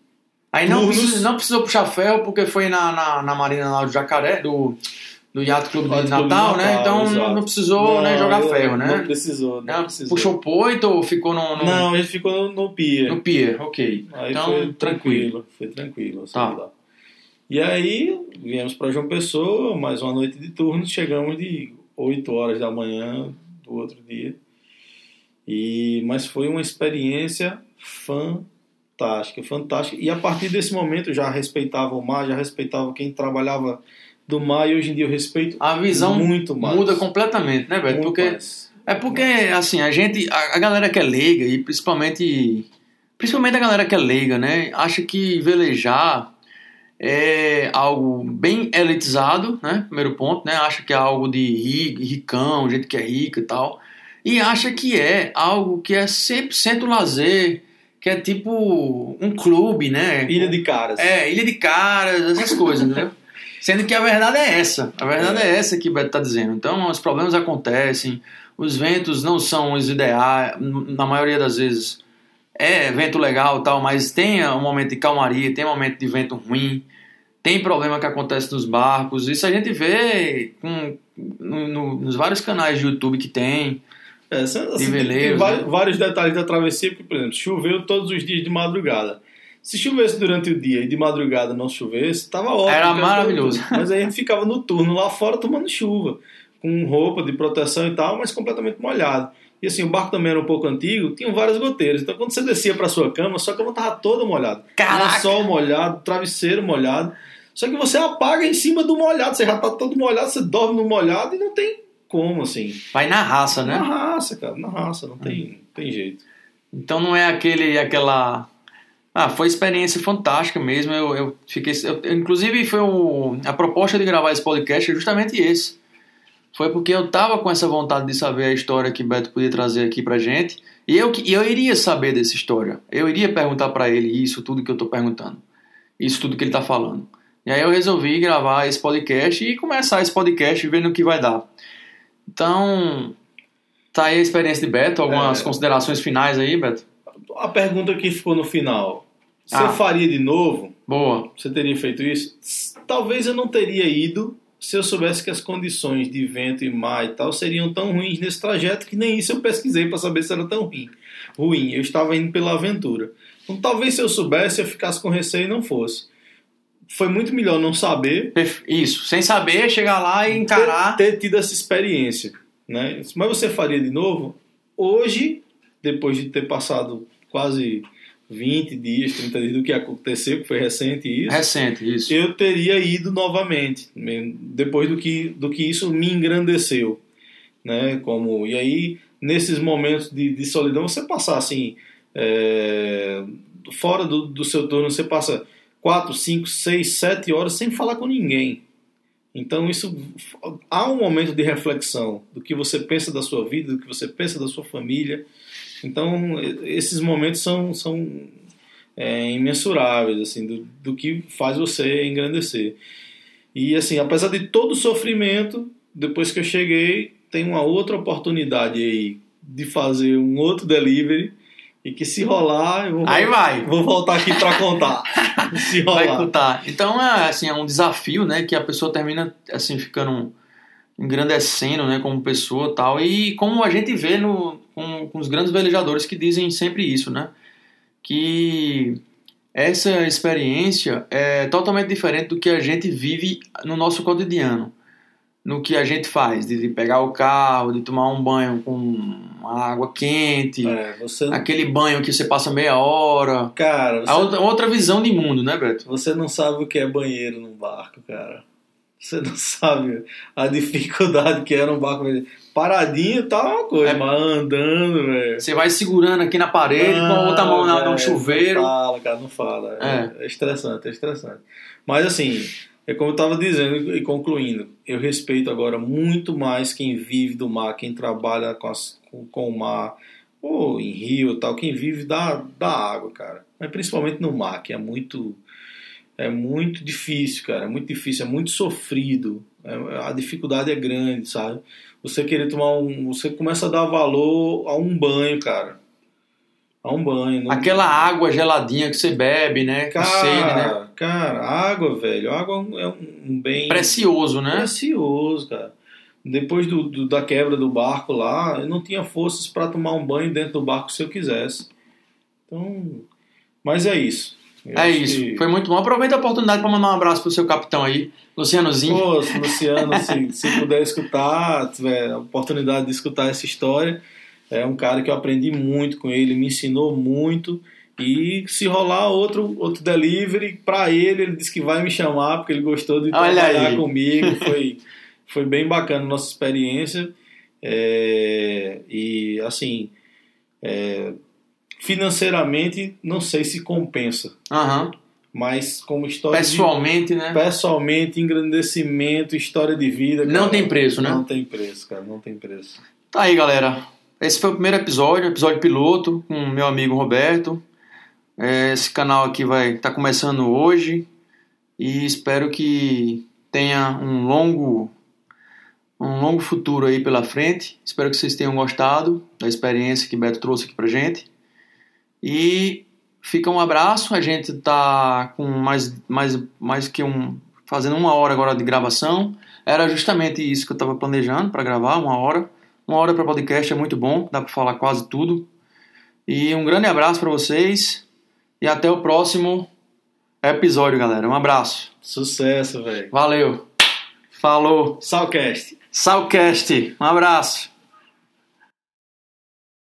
Aí não, precisou, não precisou puxar ferro porque foi na, na, na Marina lá do Jacaré, do, do Yacht Clube de Natal, né? Natal, Então exato. não precisou né, jogar eu- ferro, né? Não precisou, não, Não, precisou. puxou poito ou ficou no, no, Não, gente ficou no, no pier. no pier? Ok. Aí então, foi tranquilo. tranquilo, foi tranquilo. assim, Tá. lá. E aí viemos para João Pessoa, mais uma noite de turno, chegamos de 8 horas da manhã do outro dia. E mas foi uma experiência fantástica, fantástica. E a partir desse momento eu já respeitava o mar, já respeitava quem trabalhava do mar e hoje em dia eu respeito A visão muito mais. muda completamente, né, muito Porque mais. É porque, assim, a gente, a, a galera que é leiga, e principalmente, principalmente a galera que é leiga, né, acha que velejar é algo bem elitizado, né, primeiro ponto, né, acha que é algo de ri- ricão, gente que é rica e tal, e acha que é algo que é 100% lazer, que é tipo um clube, né, Ilha de caras. é, ilha de caras, essas coisas, entendeu? Sendo que a verdade é essa. A verdade é, essa que o Beto tá dizendo. Então, os problemas acontecem, os ventos não são os ideais, na maioria das vezes é vento legal tal, mas tem um momento de calmaria, tem um momento de vento ruim, tem problema que acontece nos barcos. Isso a gente vê com, no- no- nos vários canais de YouTube que tem. É, assim, De tem- tem veleiros, vários, né? vários detalhes da travessia, porque, por exemplo, choveu todos os dias de madrugada. Se chovesse durante o dia e de madrugada não chovesse, tava ótimo. Era maravilhoso. Mas aí a gente ficava no turno lá fora tomando chuva, com roupa de proteção e tal, mas completamente molhado. E assim, o barco também era um pouco antigo, tinham várias goteiras. Então quando você descia para sua cama, sua cama tava toda molhada. Caraca! Lençol molhado, travesseiro molhado. Só que você apaga em cima do molhado, você já tá todo molhado, você dorme no molhado e não tem como, assim. Vai na raça, Na né? raça, cara, na raça, não tem, tem jeito. Então não é aquele, aquela. Ah, foi experiência fantástica mesmo. Eu, eu fiquei. eu- eu- inclusive, foi o, a proposta de gravar esse podcast é justamente esse. Foi porque eu tava com essa vontade de saber a história que Beto podia trazer aqui pra gente. E eu, e eu iria saber dessa história. Eu iria perguntar pra ele isso, tudo que eu tô perguntando. Isso tudo que ele tá falando. E aí eu resolvi gravar esse podcast e começar esse podcast vendo o que vai dar. Então, tá aí a experiência de Beto. Algumas É. considerações finais aí, Beto? A pergunta que ficou no final: você Ah. faria de novo? Boa. Você teria feito isso? Talvez eu não teria ido se eu soubesse que as condições de vento e mar e tal seriam tão ruins nesse trajeto que nem isso eu pesquisei para saber se era tão ruim. Ruim, eu estava indo pela aventura. Então talvez se eu soubesse eu ficasse com receio e não fosse. Foi muito melhor não saber Isso. Sem saber, chegar lá e encarar. ter, ter tido essa experiência, né? Mas você faria de novo? Hoje, depois de ter passado quase 20 dias, 30 dias do que aconteceu, que foi recente isso, Recente, isso. eu teria ido novamente, né? depois do que, do que isso me engrandeceu, né? Como, e aí, nesses momentos de, de solidão, você passar assim, é, fora do, do seu turno, você passa 4, 5, 6, 7 horas sem falar com ninguém. Então, isso há um momento de reflexão do que você pensa da sua vida, do que você pensa da sua família. Então, esses momentos são, são é, imensuráveis, assim, do, do que faz você engrandecer. E, assim, apesar de todo o sofrimento, depois que eu cheguei, tem uma outra oportunidade aí de fazer um outro delivery e que se rolar, eu vou, Aí vai. vou voltar aqui para contar. se Vai rolar. contar. Então, é, assim, é um desafio, né? Que a pessoa termina, assim, ficando engrandecendo, né? Como pessoa tal. E como a gente vê no, com, com os grandes velejadores que dizem sempre isso, né? Que essa experiência é totalmente diferente do que a gente vive no nosso cotidiano. No que a gente faz, de, pegar o carro, de tomar um banho com água quente, É, você, aquele banho que você passa meia hora. cara, você outra, outra visão de mundo, né, Beto? Você não sabe o que é banheiro num barco, cara. Você não sabe a dificuldade que é num barco. Paradinho tá uma coisa, É. mas andando, velho. Você vai segurando aqui na parede com a outra mão na, no chuveiro. Não fala, cara, não fala. É. é estressante, é estressante. Mas assim, é como eu tava dizendo e concluindo, eu respeito agora muito mais quem vive do mar, quem trabalha com, as- com, com o mar, ou em rio e tal, quem vive da, da água, cara. Mas principalmente no mar, que é muito. É muito difícil, cara. É muito difícil, é muito sofrido. É- a dificuldade é grande, sabe? Você querer tomar um. Você começa a dar valor a um banho, cara. a um banho. Não... Aquela água geladinha que você bebe, né? Cara, sede, né? cara, água, velho. Água é um- é um bem Precioso, né? precioso, cara. Depois do, do- da quebra do barco lá, eu não tinha forças para tomar um banho dentro do barco se eu quisesse. Então, mas é isso. Eu É isso. que- Foi muito bom. Aproveita a oportunidade para mandar um abraço pro seu capitão aí, Lucianozinho. Pô, se Luciano, se, se puder escutar, tiver a oportunidade de escutar essa história, é um cara que eu aprendi muito com ele, me ensinou muito. E se rolar outro, outro delivery para ele, ele disse que vai me chamar porque ele gostou de Olha trabalhar aí. comigo. Foi, foi bem bacana a nossa experiência. É, e assim, é, financeiramente, não sei se compensa, Aham. mas como história de- Pessoalmente, né? pessoalmente, engrandecimento, história de vida. Não cara, tem preço, né? Não tem preço, cara, não tem preço. Tá aí, galera. Esse foi o primeiro episódio, episódio piloto, com o meu amigo Roberto. É, Esse canal aqui vai estar começando hoje e espero que tenha um longo um longo futuro aí pela frente. Espero que vocês tenham gostado da experiência que Beto trouxe aqui pra gente. E fica um abraço. A gente tá com mais mais mais que um fazendo uma hora agora de gravação. Era justamente isso que eu estava planejando para gravar, uma hora. Uma hora para podcast é muito bom, dá para falar quase tudo. E um grande abraço para vocês e até o próximo episódio, galera. Um abraço. Sucesso, velho. Valeu. Falou. Salcast. Salcast. Um abraço.